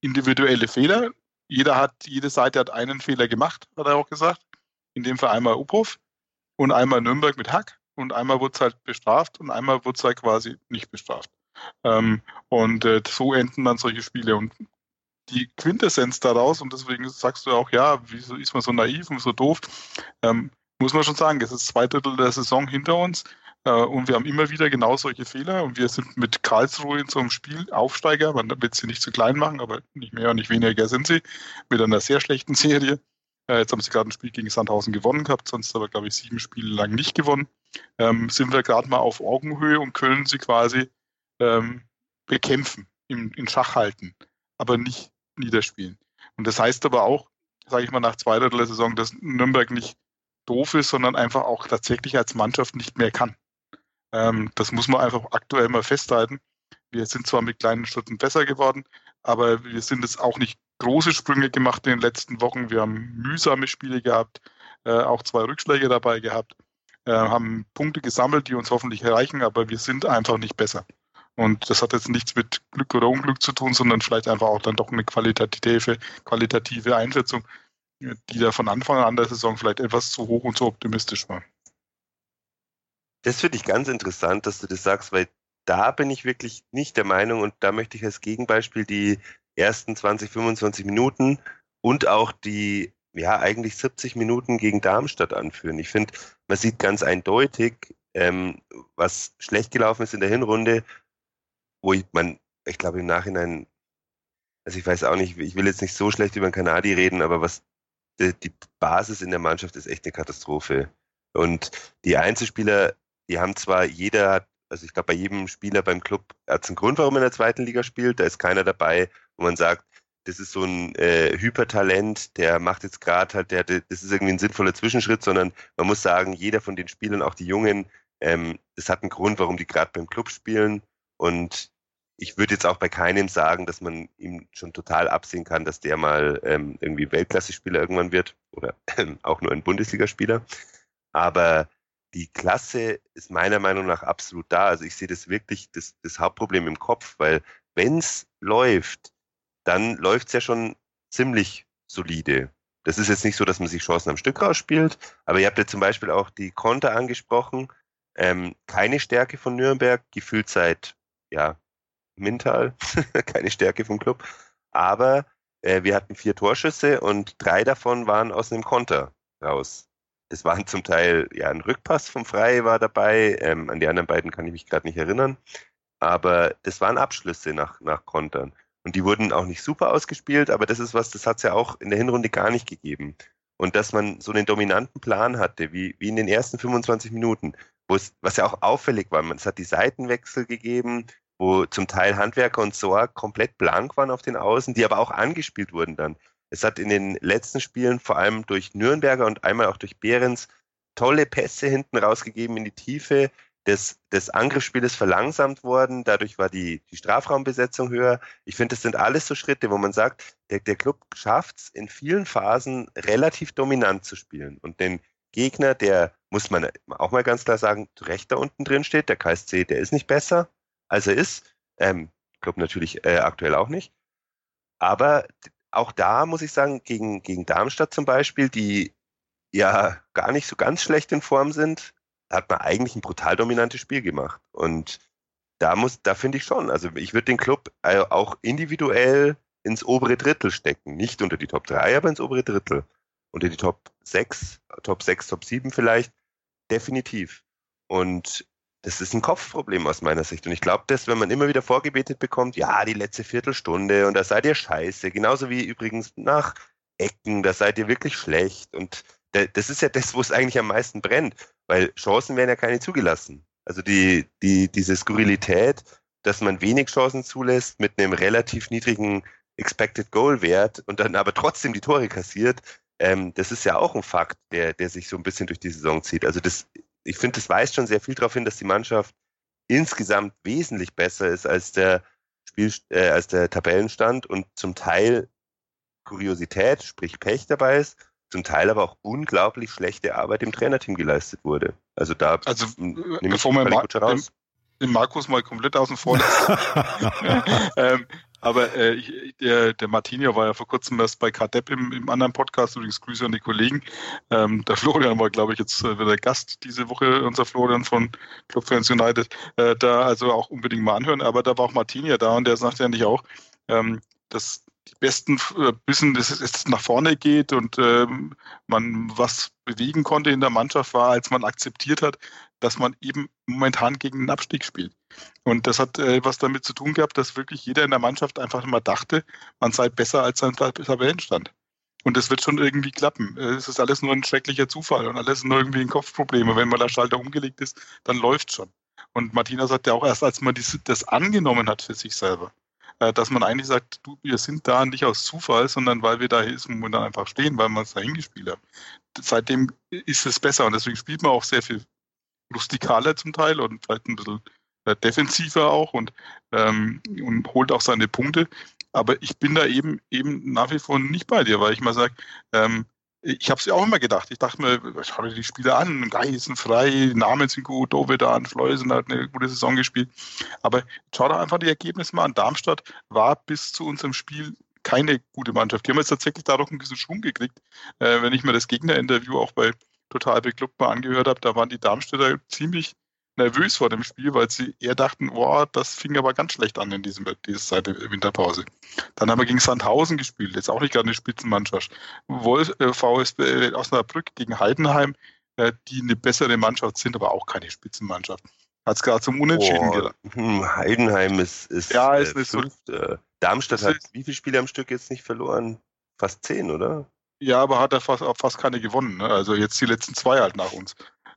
individuelle Fehler. Jeder hat, jede Seite hat einen Fehler gemacht, hat er auch gesagt. In dem Fall einmal Uphoff und einmal Nürnberg mit Hack und einmal wurde es halt bestraft und einmal wurde es halt quasi nicht bestraft. Ähm, und äh, so enden dann solche Spiele. Und die Quintessenz daraus, und deswegen sagst du auch, ja, wieso ist man so naiv und so doof, ähm, muss man schon sagen, es ist zwei Drittel der Saison hinter uns äh, und wir haben immer wieder genau solche Fehler und wir sind mit Karlsruhe in so einem Spiel Aufsteiger, man wird sie nicht zu klein machen, aber nicht mehr und nicht weniger sind sie, mit einer sehr schlechten Serie. Äh, jetzt haben sie gerade ein Spiel gegen Sandhausen gewonnen gehabt, sonst aber, glaube ich, sieben Spiele lang nicht gewonnen. Ähm, sind wir gerade mal auf Augenhöhe und können sie quasi ähm, bekämpfen, im, in Schach halten, aber nicht niederspielen. Und das heißt aber auch, sage ich mal, nach zwei Drittel der Saison, dass Nürnberg nicht doof ist, sondern einfach auch tatsächlich als Mannschaft nicht mehr kann. Ähm, das muss man einfach aktuell mal festhalten. Wir sind zwar mit kleinen Schritten besser geworden, aber wir sind jetzt auch nicht große Sprünge gemacht in den letzten Wochen. Wir haben mühsame Spiele gehabt, äh, auch zwei Rückschläge dabei gehabt, äh, haben Punkte gesammelt, die uns hoffentlich erreichen, aber wir sind einfach nicht besser. Und das hat jetzt nichts mit Glück oder Unglück zu tun, sondern vielleicht einfach auch dann doch eine qualitative, qualitative Einschätzung, die da von Anfang an der Saison vielleicht etwas zu hoch und zu optimistisch war. Das finde ich ganz interessant, dass du das sagst, weil da bin ich wirklich nicht der Meinung und da möchte ich als Gegenbeispiel die ersten 20, 25 Minuten und auch die ja eigentlich 70 Minuten gegen Darmstadt anführen. Ich finde, man sieht ganz eindeutig, ähm, was schlecht gelaufen ist in der Hinrunde wo ich, man, ich glaube im Nachhinein, also ich weiß auch nicht, ich will jetzt nicht so schlecht über den Kanadi reden, aber was die, die Basis in der Mannschaft ist echt eine Katastrophe. Und die Einzelspieler, die haben zwar jeder hat, also ich glaube bei jedem Spieler beim Club hat es einen Grund, warum er in der zweiten Liga spielt. Da ist keiner dabei, wo man sagt, das ist so ein äh, Hypertalent, der macht jetzt gerade halt, der, das ist irgendwie ein sinnvoller Zwischenschritt, sondern man muss sagen, jeder von den Spielern, auch die Jungen, ähm, das hat einen Grund, warum die gerade beim Club spielen. Und ich würde jetzt auch bei keinem sagen, dass man ihm schon total absehen kann, dass der mal ähm, irgendwie Weltklasse-Spieler irgendwann wird oder ähm, auch nur ein Bundesligaspieler. Aber die Klasse ist meiner Meinung nach absolut da. Also ich sehe das wirklich das, das Hauptproblem im Kopf, weil wenn es läuft, dann läuft es ja schon ziemlich solide. Das ist jetzt nicht so, dass man sich Chancen am Stück rausspielt, aber ihr habt ja zum Beispiel auch die Konter angesprochen. Ähm, keine Stärke von Nürnberg, gefühlt seit ja, Mintal, keine Stärke vom Club. Aber äh, wir hatten vier Torschüsse und drei davon waren aus einem Konter raus. Das waren zum Teil, ja, ein Rückpass vom Frei war dabei, ähm, an die anderen beiden kann ich mich gerade nicht erinnern. Aber das waren Abschlüsse nach, nach Kontern. Und die wurden auch nicht super ausgespielt, aber das ist was, das hat es ja auch in der Hinrunde gar nicht gegeben. Und dass man so einen dominanten Plan hatte, wie, wie in den ersten 25 Minuten, es, was ja auch auffällig war, es hat die Seitenwechsel gegeben, wo zum Teil Handwerker und Sorg komplett blank waren auf den Außen, die aber auch angespielt wurden dann. Es hat in den letzten Spielen vor allem durch Nürnberger und einmal auch durch Behrens tolle Pässe hinten rausgegeben in die Tiefe. Das, das Angriffsspiel ist verlangsamt worden, dadurch war die, die Strafraumbesetzung höher. Ich finde, das sind alles so Schritte, wo man sagt, der, der Club schafft es in vielen Phasen relativ dominant zu spielen. Und den Gegner, der, muss man auch mal ganz klar sagen, recht da unten drin steht, der KSC, der ist nicht besser als er ist. Ähm, glaube natürlich äh, aktuell auch nicht. Aber auch da muss ich sagen, gegen, gegen Darmstadt zum Beispiel, die ja gar nicht so ganz schlecht in Form sind, hat man eigentlich ein brutal dominantes Spiel gemacht. Und da muss, da finde ich schon, also ich würde den Club äh, auch individuell ins obere Drittel stecken. Nicht unter die Top 3, aber ins obere Drittel. Unter die Top 6, Top 6, Top 7 vielleicht. Definitiv. Und das ist ein Kopfproblem aus meiner Sicht. Und ich glaube, dass, wenn man immer wieder vorgebetet bekommt, ja, die letzte Viertelstunde und da seid ihr scheiße, genauso wie übrigens nach Ecken, da seid ihr wirklich schlecht. Und das ist ja das, wo es eigentlich am meisten brennt. weil Chancen werden ja keine zugelassen. Also die, die, diese Skurrilität, dass man wenig Chancen zulässt mit einem relativ niedrigen Expected Goal Wert und dann aber trotzdem die Tore kassiert, ähm, das ist ja auch ein Fakt, der, der sich so ein bisschen durch die Saison zieht. Also das, ich finde, das weist schon sehr viel darauf hin, dass die Mannschaft insgesamt wesentlich besser ist als der Spiel, äh, als der Tabellenstand und zum Teil Kuriosität, sprich Pech dabei ist, zum Teil aber auch unglaublich schlechte Arbeit im Trainerteam geleistet wurde. Also da also, bevor wir Ma den, den Markus mal komplett außen vor ähm, aber äh, ich, der, der Martinio war ja vor kurzem erst bei KDEP im, im anderen Podcast, übrigens Grüße an die Kollegen. Ähm, der Florian war, glaube ich, jetzt äh, wieder Gast diese Woche, unser Florian von Club Fans United. Äh, da also auch unbedingt mal anhören. Aber da war auch Martinio da und der sagt ja nicht auch, ähm, dass die Besten äh, wissen, dass es nach vorne geht und ähm, man was bewegen konnte in der Mannschaft war, als man akzeptiert hat, dass man eben momentan gegen den Abstieg spielt. Und das hat äh, was damit zu tun gehabt, dass wirklich jeder in der Mannschaft einfach immer dachte, man sei besser als sein Tabellenstand. Und das wird schon irgendwie klappen. Äh, es ist alles nur ein schrecklicher Zufall und alles nur irgendwie ein Kopfproblem. Und wenn mal der Schalter umgelegt ist, dann läuft schon. Und Martina sagt ja auch erst, als man das angenommen hat für sich selber, äh, dass man eigentlich sagt, du, wir sind da nicht aus Zufall, sondern weil wir da ist und dann einfach stehen, weil man es da hingespielt hat. Seitdem ist es besser und deswegen spielt man auch sehr viel rustikaler zum Teil und vielleicht ein bisschen äh, defensiver auch und, ähm, und holt auch seine Punkte. Aber ich bin da eben eben nach wie vor nicht bei dir, weil ich mal sage, ähm, ich habe es ja auch immer gedacht. Ich dachte mir, ich schaue die Spieler an, Geisen sind frei, Namen sind gut, Dovedan, Schleusen hat eine gute Saison gespielt. Aber schau da einfach die Ergebnisse mal an. Darmstadt war bis zu unserem Spiel keine gute Mannschaft. Die haben jetzt tatsächlich dadurch ein bisschen Schwung gekriegt. Äh, wenn ich mir das Gegnerinterview auch bei Total Beklubbt mal angehört habe, da waren die Darmstädter ziemlich nervös vor dem Spiel, weil sie eher dachten, boah, das fing aber ganz schlecht an in diesem, dieser Zeit der Winterpause. Dann haben wir gegen Sandhausen gespielt, jetzt auch nicht gerade eine Spitzenmannschaft. Wolf, äh, VSB äh, Osnabrück gegen Heidenheim, äh, die eine bessere Mannschaft sind, aber auch keine Spitzenmannschaft. Hat es gerade zum Unentschieden oh, gedacht. Hm, Heidenheim ist, ist, ja, ist äh, fünf, so, Darmstadt hat wie viele Spiele am Stück jetzt nicht verloren? Fast zehn, oder? Ja, aber hat er fast, fast keine gewonnen. Ne? Also jetzt die letzten zwei halt nach uns.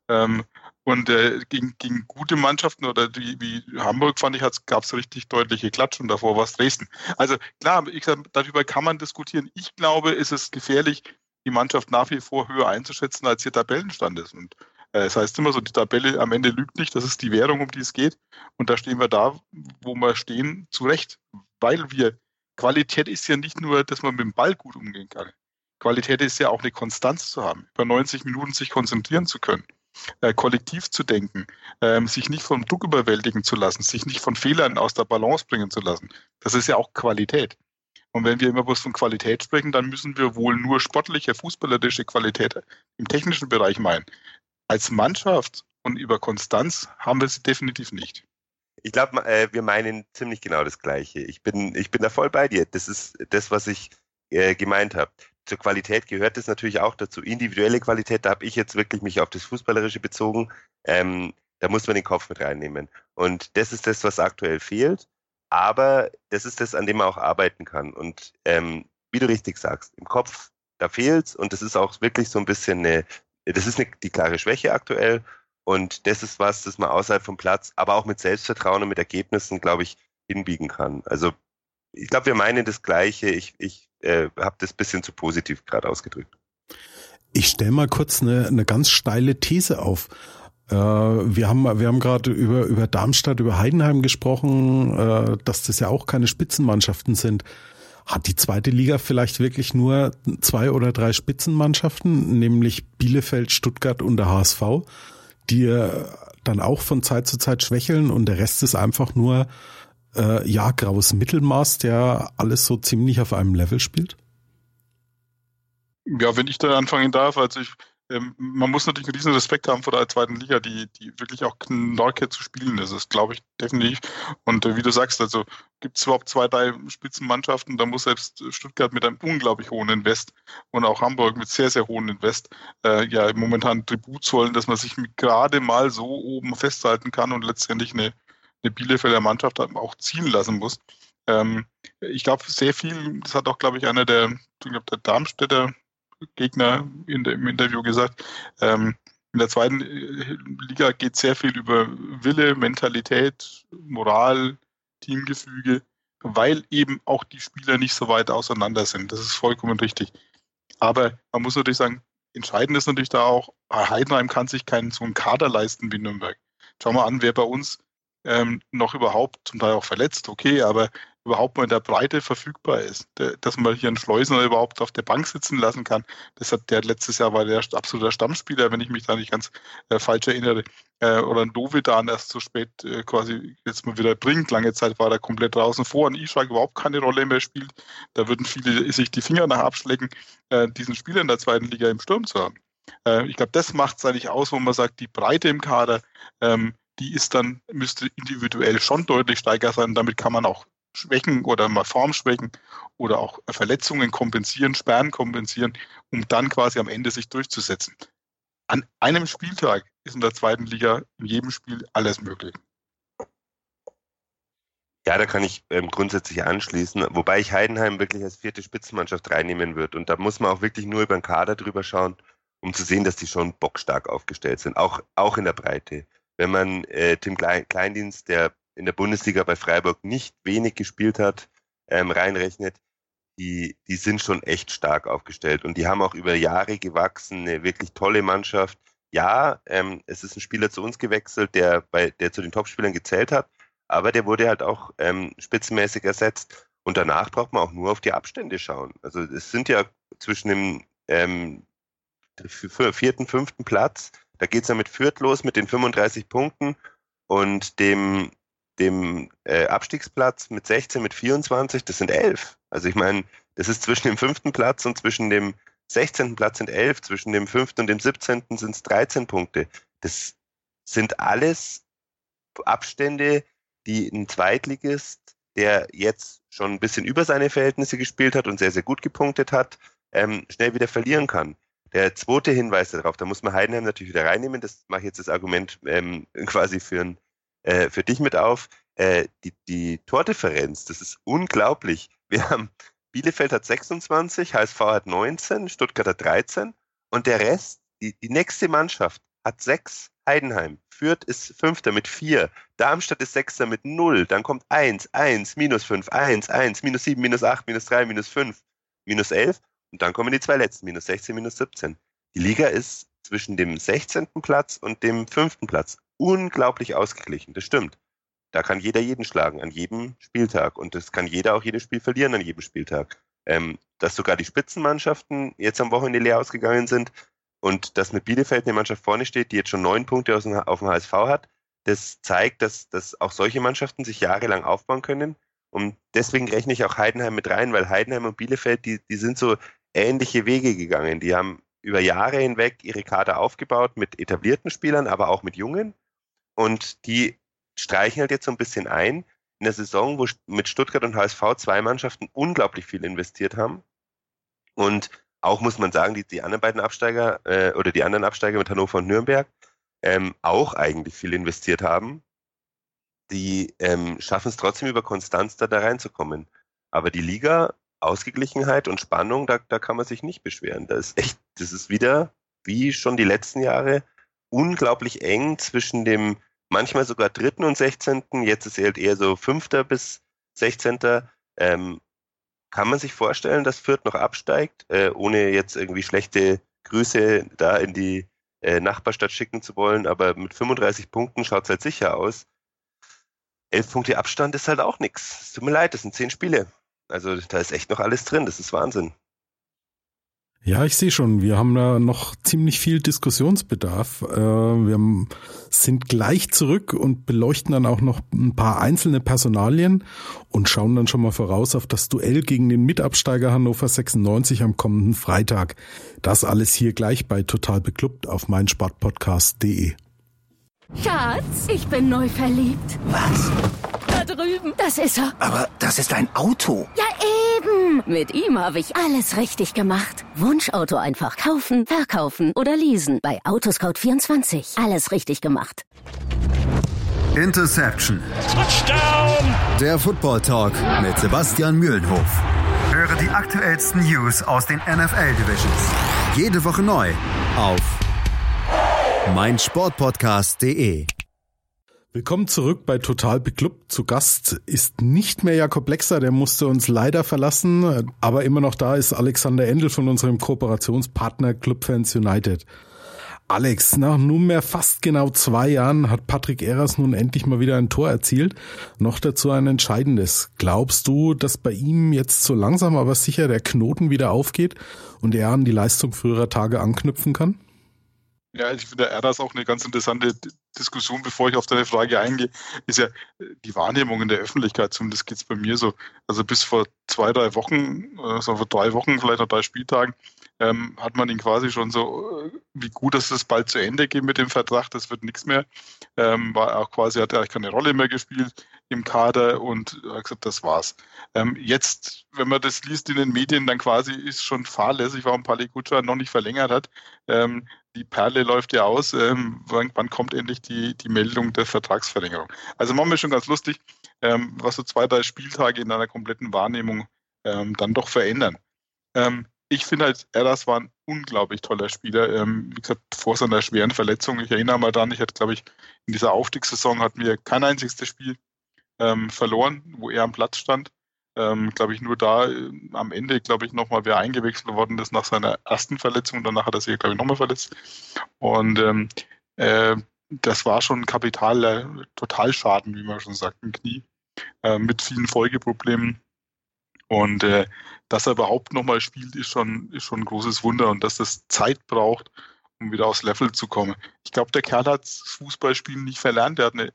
Ähm, und äh, gegen, gegen gute Mannschaften oder die, wie Hamburg fand ich, gab es richtig deutliche Klatschen. Davor war es Dresden. Also klar, ich sag, darüber kann man diskutieren. Ich glaube, ist es gefährlich, die Mannschaft nach wie vor höher einzuschätzen, als ihr Tabellenstand ist. Und äh, das heißt immer so, die Tabelle am Ende lügt nicht. Das ist die Währung, um die es geht. Und da stehen wir da, wo wir stehen, zu Recht. Weil wir, Qualität ist ja nicht nur, dass man mit dem Ball gut umgehen kann. Qualität ist ja auch eine Konstanz zu haben, über 90 Minuten sich konzentrieren zu können äh, kollektiv zu denken, ähm, sich nicht vom Druck überwältigen zu lassen, sich nicht von Fehlern aus der Balance bringen zu lassen. Das ist ja auch Qualität. Und wenn wir immer bloß von Qualität sprechen, dann müssen wir wohl nur sportliche, fußballerische Qualität im technischen Bereich meinen. Als Mannschaft und über Konstanz haben wir sie definitiv nicht. Ich glaube, äh, wir meinen ziemlich genau das Gleiche. Ich bin, ich bin da voll bei dir. Das ist das, was ich äh, gemeint habe zur Qualität gehört es natürlich auch dazu. Individuelle Qualität, da habe ich jetzt wirklich mich auf das Fußballerische bezogen. Ähm, da muss man den Kopf mit reinnehmen. Und das ist das, was aktuell fehlt. Aber das ist das, an dem man auch arbeiten kann. Und ähm, wie du richtig sagst, im Kopf, da fehlt's. Und das ist auch wirklich so ein bisschen eine, das ist eine, die klare Schwäche aktuell. Und das ist was, das man außerhalb vom Platz, aber auch mit Selbstvertrauen und mit Ergebnissen, glaube ich, hinbiegen kann. Also ich glaube, wir meinen das Gleiche. Ich, ich äh, habe das bisschen zu positiv gerade ausgedrückt. Ich stelle mal kurz eine, eine ganz steile These auf. Äh, wir haben, wir haben gerade über, über Darmstadt, über Heidenheim gesprochen, äh, dass das ja auch keine Spitzenmannschaften sind. Hat die zweite Liga vielleicht wirklich nur zwei oder drei Spitzenmannschaften, nämlich Bielefeld, Stuttgart und der HSV, die äh, dann auch von Zeit zu Zeit schwächeln und der Rest ist einfach nur äh, ja, graues Mittelmaß, der alles so ziemlich auf einem Level spielt? Ja, wenn ich da anfangen darf, also ich, ähm, man muss natürlich einen riesen Respekt haben vor der zweiten Liga, die, die wirklich auch knorke zu spielen ist. Das glaube ich definitiv. Und äh, wie du sagst, also gibt es überhaupt zwei, drei Spitzenmannschaften, da muss selbst Stuttgart mit einem unglaublich hohen Invest und auch Hamburg mit sehr, sehr hohen Invest äh, ja momentan Tribut zollen, dass man sich gerade mal so oben festhalten kann und letztendlich eine, eine Bielefelder Mannschaft auch ziehen lassen muss. Ähm, ich glaube, sehr viel, das hat auch, glaube ich, einer der, ich glaub, der Darmstädter Gegner in der, im Interview gesagt, ähm, In der zweiten äh, Liga geht sehr viel über Wille, Mentalität, Moral, Teamgefüge, weil eben auch die Spieler nicht so weit auseinander sind. Das ist vollkommen richtig. Aber man muss natürlich sagen, entscheidend ist natürlich da auch, Heidenheim kann sich keinen so einen Kader leisten wie Nürnberg. Schau mal an, wer bei uns ähm, noch überhaupt, zum Teil auch verletzt, okay, aber überhaupt mal in der Breite verfügbar ist. Dass man hier einen Schleusener überhaupt auf der Bank sitzen lassen kann. Das hat der letztes Jahr war der absoluter Stammspieler, wenn ich mich da nicht ganz äh, falsch erinnere. Äh, oder ein Dovedan erst so spät äh, quasi jetzt mal wieder bringt. Lange Zeit war er komplett draußen vor und Ishak überhaupt keine Rolle mehr spielt. Da würden viele sich die Finger nach abschlecken, äh, diesen Spieler in der zweiten Liga im Sturm zu haben. Äh, ich glaube, das macht es eigentlich aus, wo man sagt, die Breite im Kader, ähm, die ist dann, müsste individuell schon deutlich steiger sein. Damit kann man auch Schwächen oder mal Formschwächen oder auch Verletzungen kompensieren, Sperren kompensieren, um dann quasi am Ende sich durchzusetzen. An einem Spieltag ist in der zweiten Liga in jedem Spiel alles möglich. Ja, da kann ich ähm, grundsätzlich anschließen, wobei ich Heidenheim wirklich als vierte Spitzenmannschaft reinnehmen würde. Und da muss man auch wirklich nur über den Kader drüber schauen, um zu sehen, dass die schon bockstark aufgestellt sind, auch, auch in der Breite. Wenn man äh, Tim Kleindienst, der in der Bundesliga bei Freiburg nicht wenig gespielt hat, ähm, reinrechnet, die, die sind schon echt stark aufgestellt und die haben auch über Jahre gewachsen, eine wirklich tolle Mannschaft. Ja, ähm, es ist ein Spieler zu uns gewechselt, der bei, der zu den Topspielern gezählt hat, aber der wurde halt auch ähm, spitzenmäßig ersetzt. Und danach braucht man auch nur auf die Abstände schauen. Also es sind ja zwischen dem ähm, vierten, fünften Platz, da geht's ja mit Fürth los mit den 35 Punkten und dem dem äh, Abstiegsplatz mit 16, mit 24, das sind 11. Also ich meine, das ist zwischen dem fünften Platz und zwischen dem 16. Platz sind 11, zwischen dem fünften und dem 17. sind es 13 Punkte. Das sind alles Abstände, die ein Zweitligist, der jetzt schon ein bisschen über seine Verhältnisse gespielt hat und sehr, sehr gut gepunktet hat, ähm, schnell wieder verlieren kann. Der zweite Hinweis darauf, da muss man Heidenheim natürlich wieder reinnehmen, das mache ich jetzt das Argument ähm, quasi für äh, für dich mit auf. Äh, die, die Tordifferenz, das ist unglaublich. Wir haben Bielefeld hat 26, HSV hat 19, Stuttgart hat 13 und der Rest, die, die nächste Mannschaft hat 6. Heidenheim. Fürth ist Fünfter mit 4. Darmstadt ist Sechster mit 0. Dann kommt 1, 1, minus 5, 1, 1, minus 7, minus 8, minus 3, minus 5, minus 11. Und dann kommen die zwei letzten, minus 16, minus 17. Die Liga ist zwischen dem 16. Platz und dem 5. Platz unglaublich ausgeglichen. Das stimmt. Da kann jeder jeden schlagen an jedem Spieltag und das kann jeder auch jedes Spiel verlieren an jedem Spieltag. Ähm, dass sogar die Spitzenmannschaften jetzt am Wochenende leer ausgegangen sind und dass mit Bielefeld eine Mannschaft vorne steht, die jetzt schon neun Punkte auf dem HSV hat, das zeigt, dass, dass auch solche Mannschaften sich jahrelang aufbauen können. Und deswegen rechne ich auch Heidenheim mit rein, weil Heidenheim und Bielefeld, die, die sind so ähnliche Wege gegangen. Die haben über Jahre hinweg ihre Kader aufgebaut mit etablierten Spielern, aber auch mit jungen. Und die streichen halt jetzt so ein bisschen ein in der Saison, wo mit Stuttgart und HSV zwei Mannschaften unglaublich viel investiert haben. Und auch muss man sagen, die, die anderen beiden Absteiger äh, oder die anderen Absteiger mit Hannover und Nürnberg ähm, auch eigentlich viel investiert haben. Die ähm, schaffen es trotzdem über Konstanz da, da reinzukommen. Aber die Liga, Ausgeglichenheit und Spannung, da, da kann man sich nicht beschweren. Das ist echt, das ist wieder, wie schon die letzten Jahre, unglaublich eng zwischen dem manchmal sogar dritten und sechzehnten, jetzt ist er halt eher so fünfter bis sechzehnter. Ähm, kann man sich vorstellen, dass Fürth noch absteigt, äh, ohne jetzt irgendwie schlechte Grüße da in die äh, Nachbarstadt schicken zu wollen, aber mit 35 Punkten schaut es halt sicher aus. Elf Punkte Abstand ist halt auch nichts. Es tut mir leid, das sind zehn Spiele. Also da ist echt noch alles drin, das ist Wahnsinn. Ja, ich sehe schon, wir haben da noch ziemlich viel Diskussionsbedarf. Äh, wir sind gleich zurück und beleuchten dann auch noch ein paar einzelne Personalien und schauen dann schon mal voraus auf das Duell gegen den Mitabsteiger Hannover 96 am kommenden Freitag. Das alles hier gleich bei Total Beklubbt auf meinsportpodcast.de. Schatz, ich bin neu verliebt. Was? Da drüben. Das ist er. Aber das ist ein Auto. Ja, eben. Mit ihm habe ich alles richtig gemacht. Wunschauto einfach kaufen, verkaufen oder leasen. Bei Autoscout24. Alles richtig gemacht. Interception. Touchdown. Der Football Talk mit Sebastian Mühlenhof. Höre die aktuellsten News aus den NFL Divisions. Jede Woche neu auf mein Sportpodcast.de. Willkommen zurück bei Total Beklubbt. Zu Gast ist nicht mehr Jakob Lexer, der musste uns leider verlassen, aber immer noch da ist Alexander Endel von unserem Kooperationspartner Clubfans United. Alex, nach nunmehr fast genau zwei Jahren hat Patrick Eras nun endlich mal wieder ein Tor erzielt. Noch dazu ein entscheidendes. Glaubst du, dass bei ihm jetzt so langsam aber sicher der Knoten wieder aufgeht und er an die Leistung früherer Tage anknüpfen kann? Ja, ich finde, er ist auch eine ganz interessante Diskussion, bevor ich auf deine Frage eingehe, ist ja die Wahrnehmung in der Öffentlichkeit, zumindest geht es bei mir so. Also bis vor zwei, drei Wochen, also vor drei Wochen, vielleicht noch drei Spieltagen, ähm, hat man ihn quasi schon so, äh, wie gut, dass es bald zu Ende geht mit dem Vertrag, das wird nichts mehr. Ähm, war auch quasi, hat er eigentlich keine Rolle mehr gespielt im Kader und hat gesagt, das war's. Ähm, jetzt, wenn man das liest in den Medien, dann quasi ist schon fahrlässig, warum Pali Kutscher noch nicht verlängert hat. Ähm, die Perle läuft ja aus. Ähm, wann, kommt endlich die, die Meldung der Vertragsverlängerung? Also machen wir schon ganz lustig, ähm, was so zwei, drei Spieltage in einer kompletten Wahrnehmung ähm, dann doch verändern. Ähm, ich finde halt, Eras war ein unglaublich toller Spieler. Ähm, wie gesagt, vor seiner schweren Verletzung. Ich erinnere mal daran, ich hatte, glaube ich, in dieser Aufstiegssaison hatten wir kein einziges Spiel ähm, verloren, wo er am Platz stand. Ähm, glaube ich, nur da äh, am Ende, glaube ich, nochmal wer eingewechselt worden ist nach seiner ersten Verletzung. Danach hat er sich, glaube ich, nochmal verletzt. Und ähm, äh, das war schon ein Kapital, äh, Totalschaden, wie man schon sagt, im Knie, äh, mit vielen Folgeproblemen. Und äh, dass er überhaupt nochmal spielt, ist schon, ist schon ein großes Wunder und dass das Zeit braucht, um wieder aufs Level zu kommen. Ich glaube, der Kerl hat Fußballspielen nicht verlernt. Er hat eine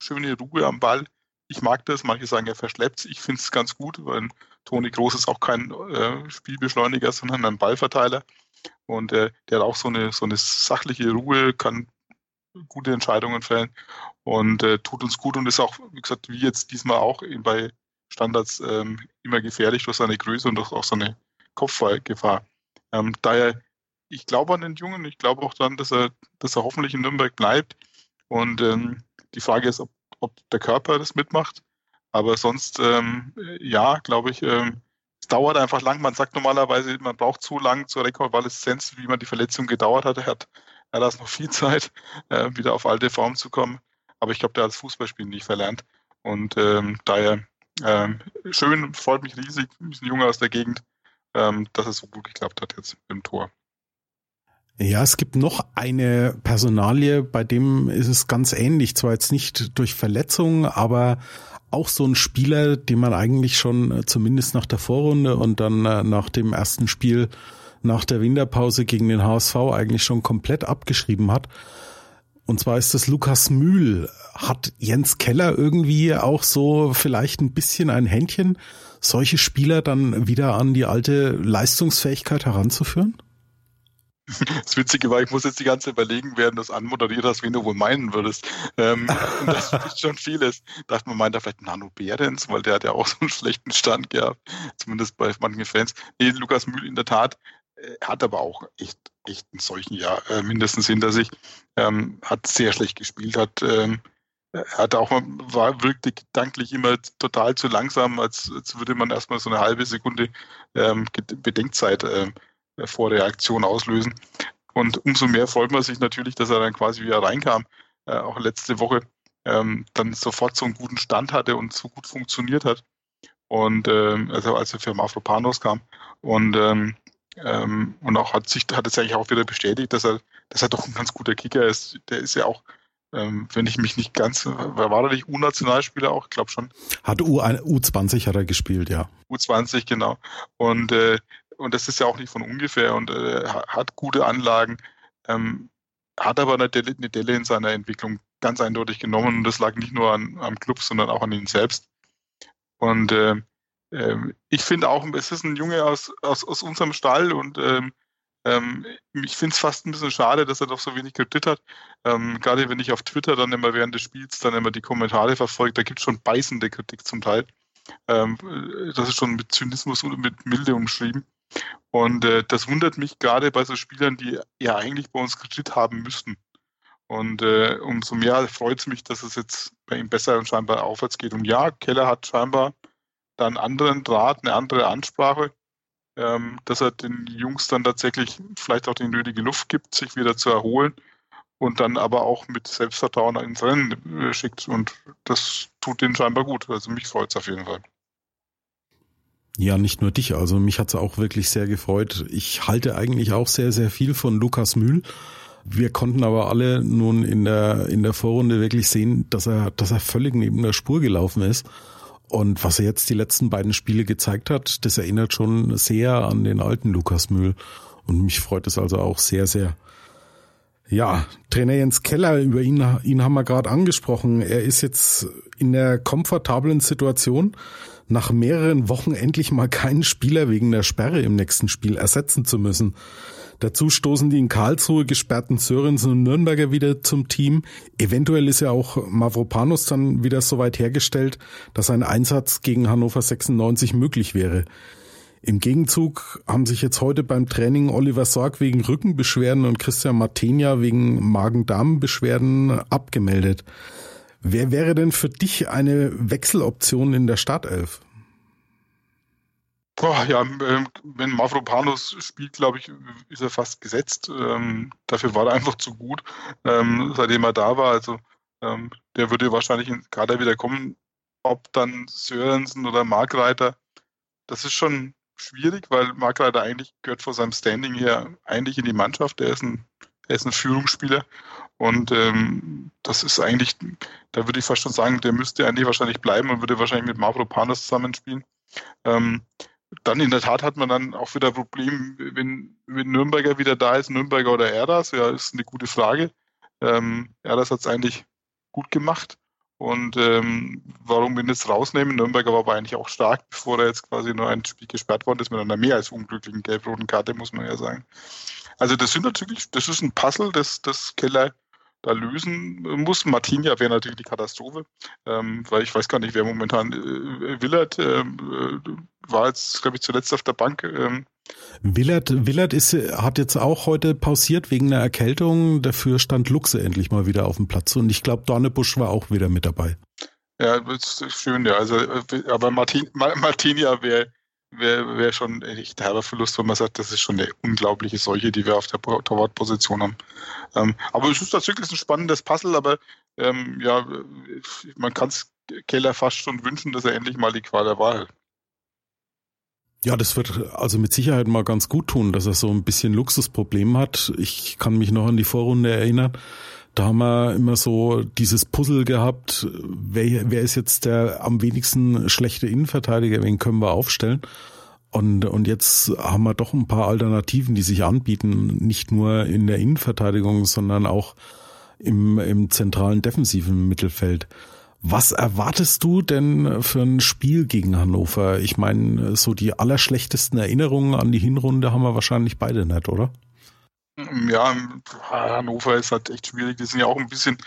schöne Ruhe am Ball ich mag das, manche sagen, er verschleppt Ich finde es ganz gut, weil Toni Groß ist auch kein äh, Spielbeschleuniger, sondern ein Ballverteiler. Und äh, der hat auch so eine, so eine sachliche Ruhe, kann gute Entscheidungen fällen und äh, tut uns gut und ist auch, wie gesagt, wie jetzt diesmal auch bei Standards ähm, immer gefährlich durch seine Größe und durch auch seine Kopfballgefahr. Ähm, daher, ich glaube an den Jungen, ich glaube auch dann, dass er, dass er hoffentlich in Nürnberg bleibt. Und ähm, die Frage ist, ob ob der Körper das mitmacht. Aber sonst, ähm, ja, glaube ich, ähm, es dauert einfach lang. Man sagt normalerweise, man braucht zu lang zur Rekonvaleszenz, wie man die Verletzung gedauert hat. Er hat, er hat noch viel Zeit, äh, wieder auf alte Form zu kommen. Aber ich glaube, der hat das Fußballspielen nicht verlernt. Und ähm, daher ähm, schön, freut mich riesig, ein bisschen Junge aus der Gegend, ähm, dass es so gut geklappt hat jetzt im Tor. Ja, es gibt noch eine Personalie, bei dem ist es ganz ähnlich. Zwar jetzt nicht durch Verletzungen, aber auch so ein Spieler, den man eigentlich schon äh, zumindest nach der Vorrunde und dann äh, nach dem ersten Spiel nach der Winterpause gegen den HSV eigentlich schon komplett abgeschrieben hat. Und zwar ist das Lukas Mühl. Hat Jens Keller irgendwie auch so vielleicht ein bisschen ein Händchen, solche Spieler dann wieder an die alte Leistungsfähigkeit heranzuführen? Das Witzige war, ich muss jetzt die ganze Zeit überlegen, wer das anmoderiert hast, wen du wohl meinen würdest. Ähm, das ist schon vieles. Dachte man, meint er vielleicht Nano Behrens, weil der hat ja auch so einen schlechten Stand gehabt, zumindest bei manchen Fans. Nee, Lukas Mühl in der Tat äh, hat aber auch echt, echt einen solchen Jahr äh, mindestens hinter sich. Ähm, hat sehr schlecht gespielt, hat ähm, hat auch war wirkte gedanklich immer total zu langsam, als, als würde man erstmal so eine halbe Sekunde ähm, Bedenkzeit ähm, vor Reaktion auslösen. Und umso mehr freut man sich natürlich, dass er dann quasi wieder reinkam, äh, auch letzte Woche, ähm, dann sofort so einen guten Stand hatte und so gut funktioniert hat. Und ähm, also als er für Mafropanos kam. Und, ähm, ähm, und auch hat sich hat es eigentlich auch wieder bestätigt, dass er, dass er doch ein ganz guter Kicker ist. Der ist ja auch ähm, wenn ich mich nicht ganz, war er nicht U-Nationalspieler auch? Ich glaube schon. Hat U, U20 hat er gespielt, ja. U20, genau. Und äh, und das ist ja auch nicht von ungefähr und äh, hat gute Anlagen, ähm, hat aber eine Delle, eine Delle, in seiner Entwicklung ganz eindeutig genommen und das lag nicht nur an, am Club, sondern auch an ihn selbst. Und äh, äh, ich finde auch, es ist ein Junge aus, aus, aus unserem Stall und ähm, ähm, ich finde es fast ein bisschen schade, dass er doch so wenig Kredit hat. Ähm, gerade wenn ich auf Twitter dann immer während des Spiels dann immer die Kommentare verfolge, da gibt es schon beißende Kritik zum Teil. Ähm, das ist schon mit Zynismus und mit Milde umschrieben. Und äh, das wundert mich gerade bei so Spielern, die ja eigentlich bei uns Kredit haben müssten. Und äh, umso mehr freut es mich, dass es jetzt bei ihm besser und scheinbar aufwärts geht. Und ja, Keller hat scheinbar da einen anderen Draht, eine andere Ansprache, ähm, dass er den Jungs dann tatsächlich vielleicht auch die nötige Luft gibt, sich wieder zu erholen. und dann aber auch mit Selbstvertrauen ins Rennen äh, schickt. Und das tut den scheinbar gut. Also mich freut es auf jeden Fall. Ja, nicht nur dich. Also mich hat's auch wirklich sehr gefreut. Ich halte eigentlich auch sehr, sehr viel von Lukas Mühl. Wir konnten aber alle nun in der, in der Vorrunde wirklich sehen, dass er, dass er völlig neben der Spur gelaufen ist. Und was er jetzt die letzten beiden Spiele gezeigt hat, das erinnert schon sehr an den alten Lukas Mühl. Und mich freut es also auch sehr, sehr. Ja, Trainer Jens Keller, über ihn, ihn haben wir gerade angesprochen. Er ist jetzt in der komfortablen Situation, nach mehreren Wochen endlich mal keinen Spieler wegen der Sperre im nächsten Spiel ersetzen zu müssen. Dazu stoßen die in Karlsruhe gesperrten Sörensen und Nürnberger wieder zum Team. Eventuell ist ja auch Mavropanos dann wieder so weit hergestellt, dass ein Einsatz gegen Hannover 96 möglich wäre. Im Gegenzug haben sich jetzt heute beim Training Oliver Sorg wegen Rückenbeschwerden und Christian Martenia wegen Magen-Darm-Beschwerden abgemeldet. Wer wäre denn für dich eine Wechseloption in der Startelf? Boah, ja, ähm, wenn Mavropanos spielt, glaube ich, ist er fast gesetzt. Ähm, dafür war er einfach zu gut, ähm, seitdem er da war. Also ähm, der würde wahrscheinlich in Kader wieder kommen. Ob dann Sörensen oder Markreiter, das ist schon schwierig, weil Markreiter eigentlich gehört vor seinem Standing her eigentlich in die Mannschaft. Der ist ein, er ist ein Führungsspieler und ähm, das ist eigentlich, da würde ich fast schon sagen, der müsste eigentlich wahrscheinlich bleiben und würde wahrscheinlich mit Mavropanos zusammenspielen. Ähm, dann in der Tat hat man dann auch wieder ein Problem, wenn, wenn Nürnberger wieder da ist, Nürnberger oder Erdas, ja, ist eine gute Frage. Ähm, Erdas hat es eigentlich gut gemacht. Und ähm, warum wir ihn jetzt rausnehmen? Nürnberger war aber eigentlich auch stark, bevor er jetzt quasi nur ein Spiel gesperrt worden ist mit einer mehr als unglücklichen gelb-roten Karte, muss man ja sagen. Also das sind natürlich, das ist ein Puzzle, das, das Keller da lösen muss. Martinia wäre natürlich die Katastrophe, ähm, weil ich weiß gar nicht, wer momentan äh, Willert ähm, äh, war jetzt, glaube ich, zuletzt auf der Bank. Ähm. Willert, Willert ist, hat jetzt auch heute pausiert wegen einer Erkältung. Dafür stand Luxe endlich mal wieder auf dem Platz und ich glaube, Dornebusch war auch wieder mit dabei. Ja, das ist schön, ja. Also, äh, aber Martin, Martinia wäre wäre wär schon echt herber Verlust, wenn man sagt, das ist schon eine unglaubliche Seuche, die wir auf der Torwartposition haben. Ähm, aber es ist tatsächlich ein spannendes Puzzle, aber ähm, ja, man kann es Keller fast schon wünschen, dass er endlich mal die Qual der Wahl hat. Ja, das wird also mit Sicherheit mal ganz gut tun, dass er so ein bisschen Luxusproblem hat. Ich kann mich noch an die Vorrunde erinnern. Da haben wir immer so dieses Puzzle gehabt, wer, wer ist jetzt der am wenigsten schlechte Innenverteidiger, wen können wir aufstellen? Und, und jetzt haben wir doch ein paar Alternativen, die sich anbieten, nicht nur in der Innenverteidigung, sondern auch im, im zentralen defensiven Mittelfeld. Was erwartest du denn für ein Spiel gegen Hannover? Ich meine, so die allerschlechtesten Erinnerungen an die Hinrunde haben wir wahrscheinlich beide nicht, oder? Ja, Hannover ist halt echt schwierig. Die sind ja auch ein bisschen,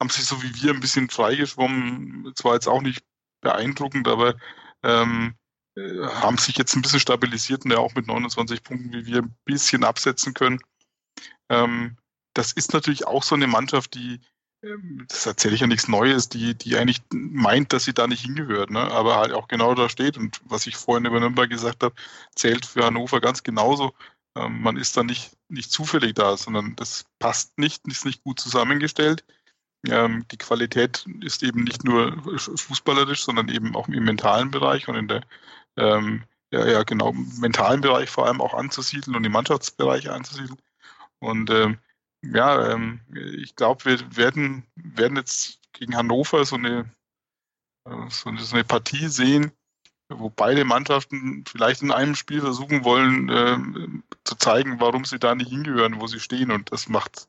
haben sich so wie wir ein bisschen freigeschwommen. Zwar jetzt auch nicht beeindruckend, aber ähm, äh, haben sich jetzt ein bisschen stabilisiert und ja auch mit 29 Punkten wie wir ein bisschen absetzen können. Ähm, das ist natürlich auch so eine Mannschaft, die, ähm, das erzähle ich ja nichts Neues, die, die eigentlich meint, dass sie da nicht hingehört, ne? aber halt auch genau da steht. Und was ich vorhin über Nürnberg gesagt habe, zählt für Hannover ganz genauso. Ähm, man ist da nicht, nicht zufällig da, sondern das passt nicht, ist nicht gut zusammengestellt. Ähm, die Qualität ist eben nicht nur fußballerisch, sondern eben auch im mentalen Bereich und in der ähm, ja, ja, genau, mentalen Bereich vor allem auch anzusiedeln und im Mannschaftsbereich anzusiedeln. Und ähm, ja, ähm, ich glaube, wir werden, werden jetzt gegen Hannover so eine, so eine, so eine Partie sehen, wo beide Mannschaften vielleicht in einem Spiel versuchen wollen, äh, zu zeigen, warum sie da nicht hingehören, wo sie stehen. Und das macht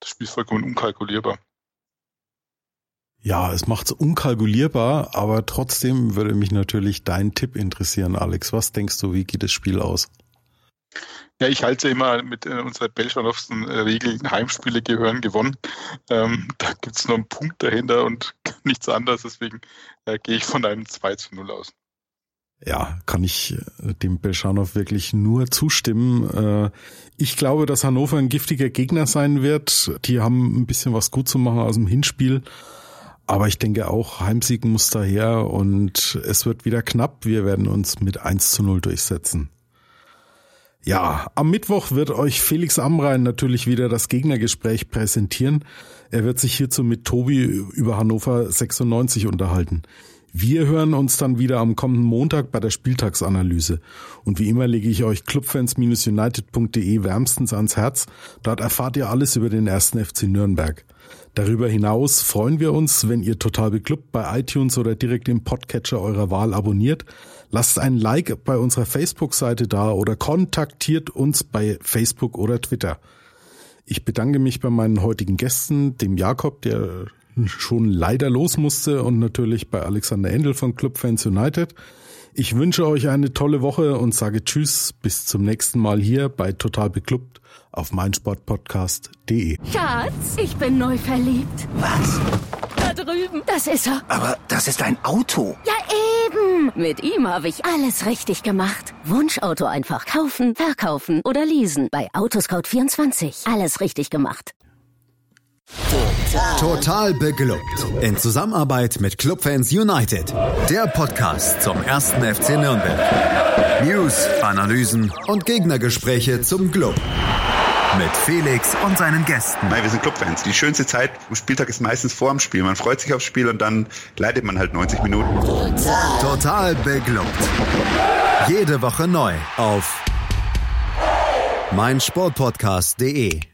das Spiel vollkommen unkalkulierbar. Ja, es macht's unkalkulierbar, aber trotzdem würde mich natürlich dein Tipp interessieren, Alex. Was denkst du, wie geht das Spiel aus? Ja, ich halte immer mit äh, unserer Belschanowschen äh, Regel, Heimspiele gehören gewonnen. Ähm, da gibt's nur einen Punkt dahinter und nichts anderes. Deswegen äh, gehe ich von einem 2 zu 0 aus. Ja, kann ich äh, dem Belschanow wirklich nur zustimmen. Äh, ich glaube, dass Hannover ein giftiger Gegner sein wird. Die haben ein bisschen was gut zu machen aus dem Hinspiel. Aber ich denke auch, Heimsieg muss daher und es wird wieder knapp. Wir werden uns mit 1 zu 0 durchsetzen. Ja, am Mittwoch wird euch Felix Amrein natürlich wieder das Gegnergespräch präsentieren. Er wird sich hierzu mit Tobi über Hannover 96 unterhalten. Wir hören uns dann wieder am kommenden Montag bei der Spieltagsanalyse. Und wie immer lege ich euch clubfans-united.de wärmstens ans Herz. Dort erfahrt ihr alles über den ersten FC Nürnberg. Darüber hinaus freuen wir uns, wenn ihr total beklubbt bei iTunes oder direkt im Podcatcher eurer Wahl abonniert. Lasst ein Like bei unserer Facebook-Seite da oder kontaktiert uns bei Facebook oder Twitter. Ich bedanke mich bei meinen heutigen Gästen, dem Jakob, der schon leider los musste und natürlich bei Alexander Endel von Club Fans United. Ich wünsche euch eine tolle Woche und sage Tschüss, bis zum nächsten Mal hier bei Total Beklubbt auf meinsportpodcast.de. Schatz, ich bin neu verliebt. Was? Da drüben. Das ist er. Aber das ist ein Auto. Ja, eben. Mit ihm habe ich alles richtig gemacht. Wunschauto einfach kaufen, verkaufen oder leasen. Bei Autoscout24. Alles richtig gemacht. Total beglückt. In Zusammenarbeit mit Clubfans United. Der Podcast zum ersten FC Nürnberg. News, Analysen und Gegnergespräche zum Club. Mit Felix und seinen Gästen. Nein, wir sind Clubfans. Die schönste Zeit am Spieltag ist meistens vor dem Spiel. Man freut sich aufs Spiel und dann leidet man halt 90 Minuten. Total beglückt. Jede Woche neu auf meinsportpodcast.de.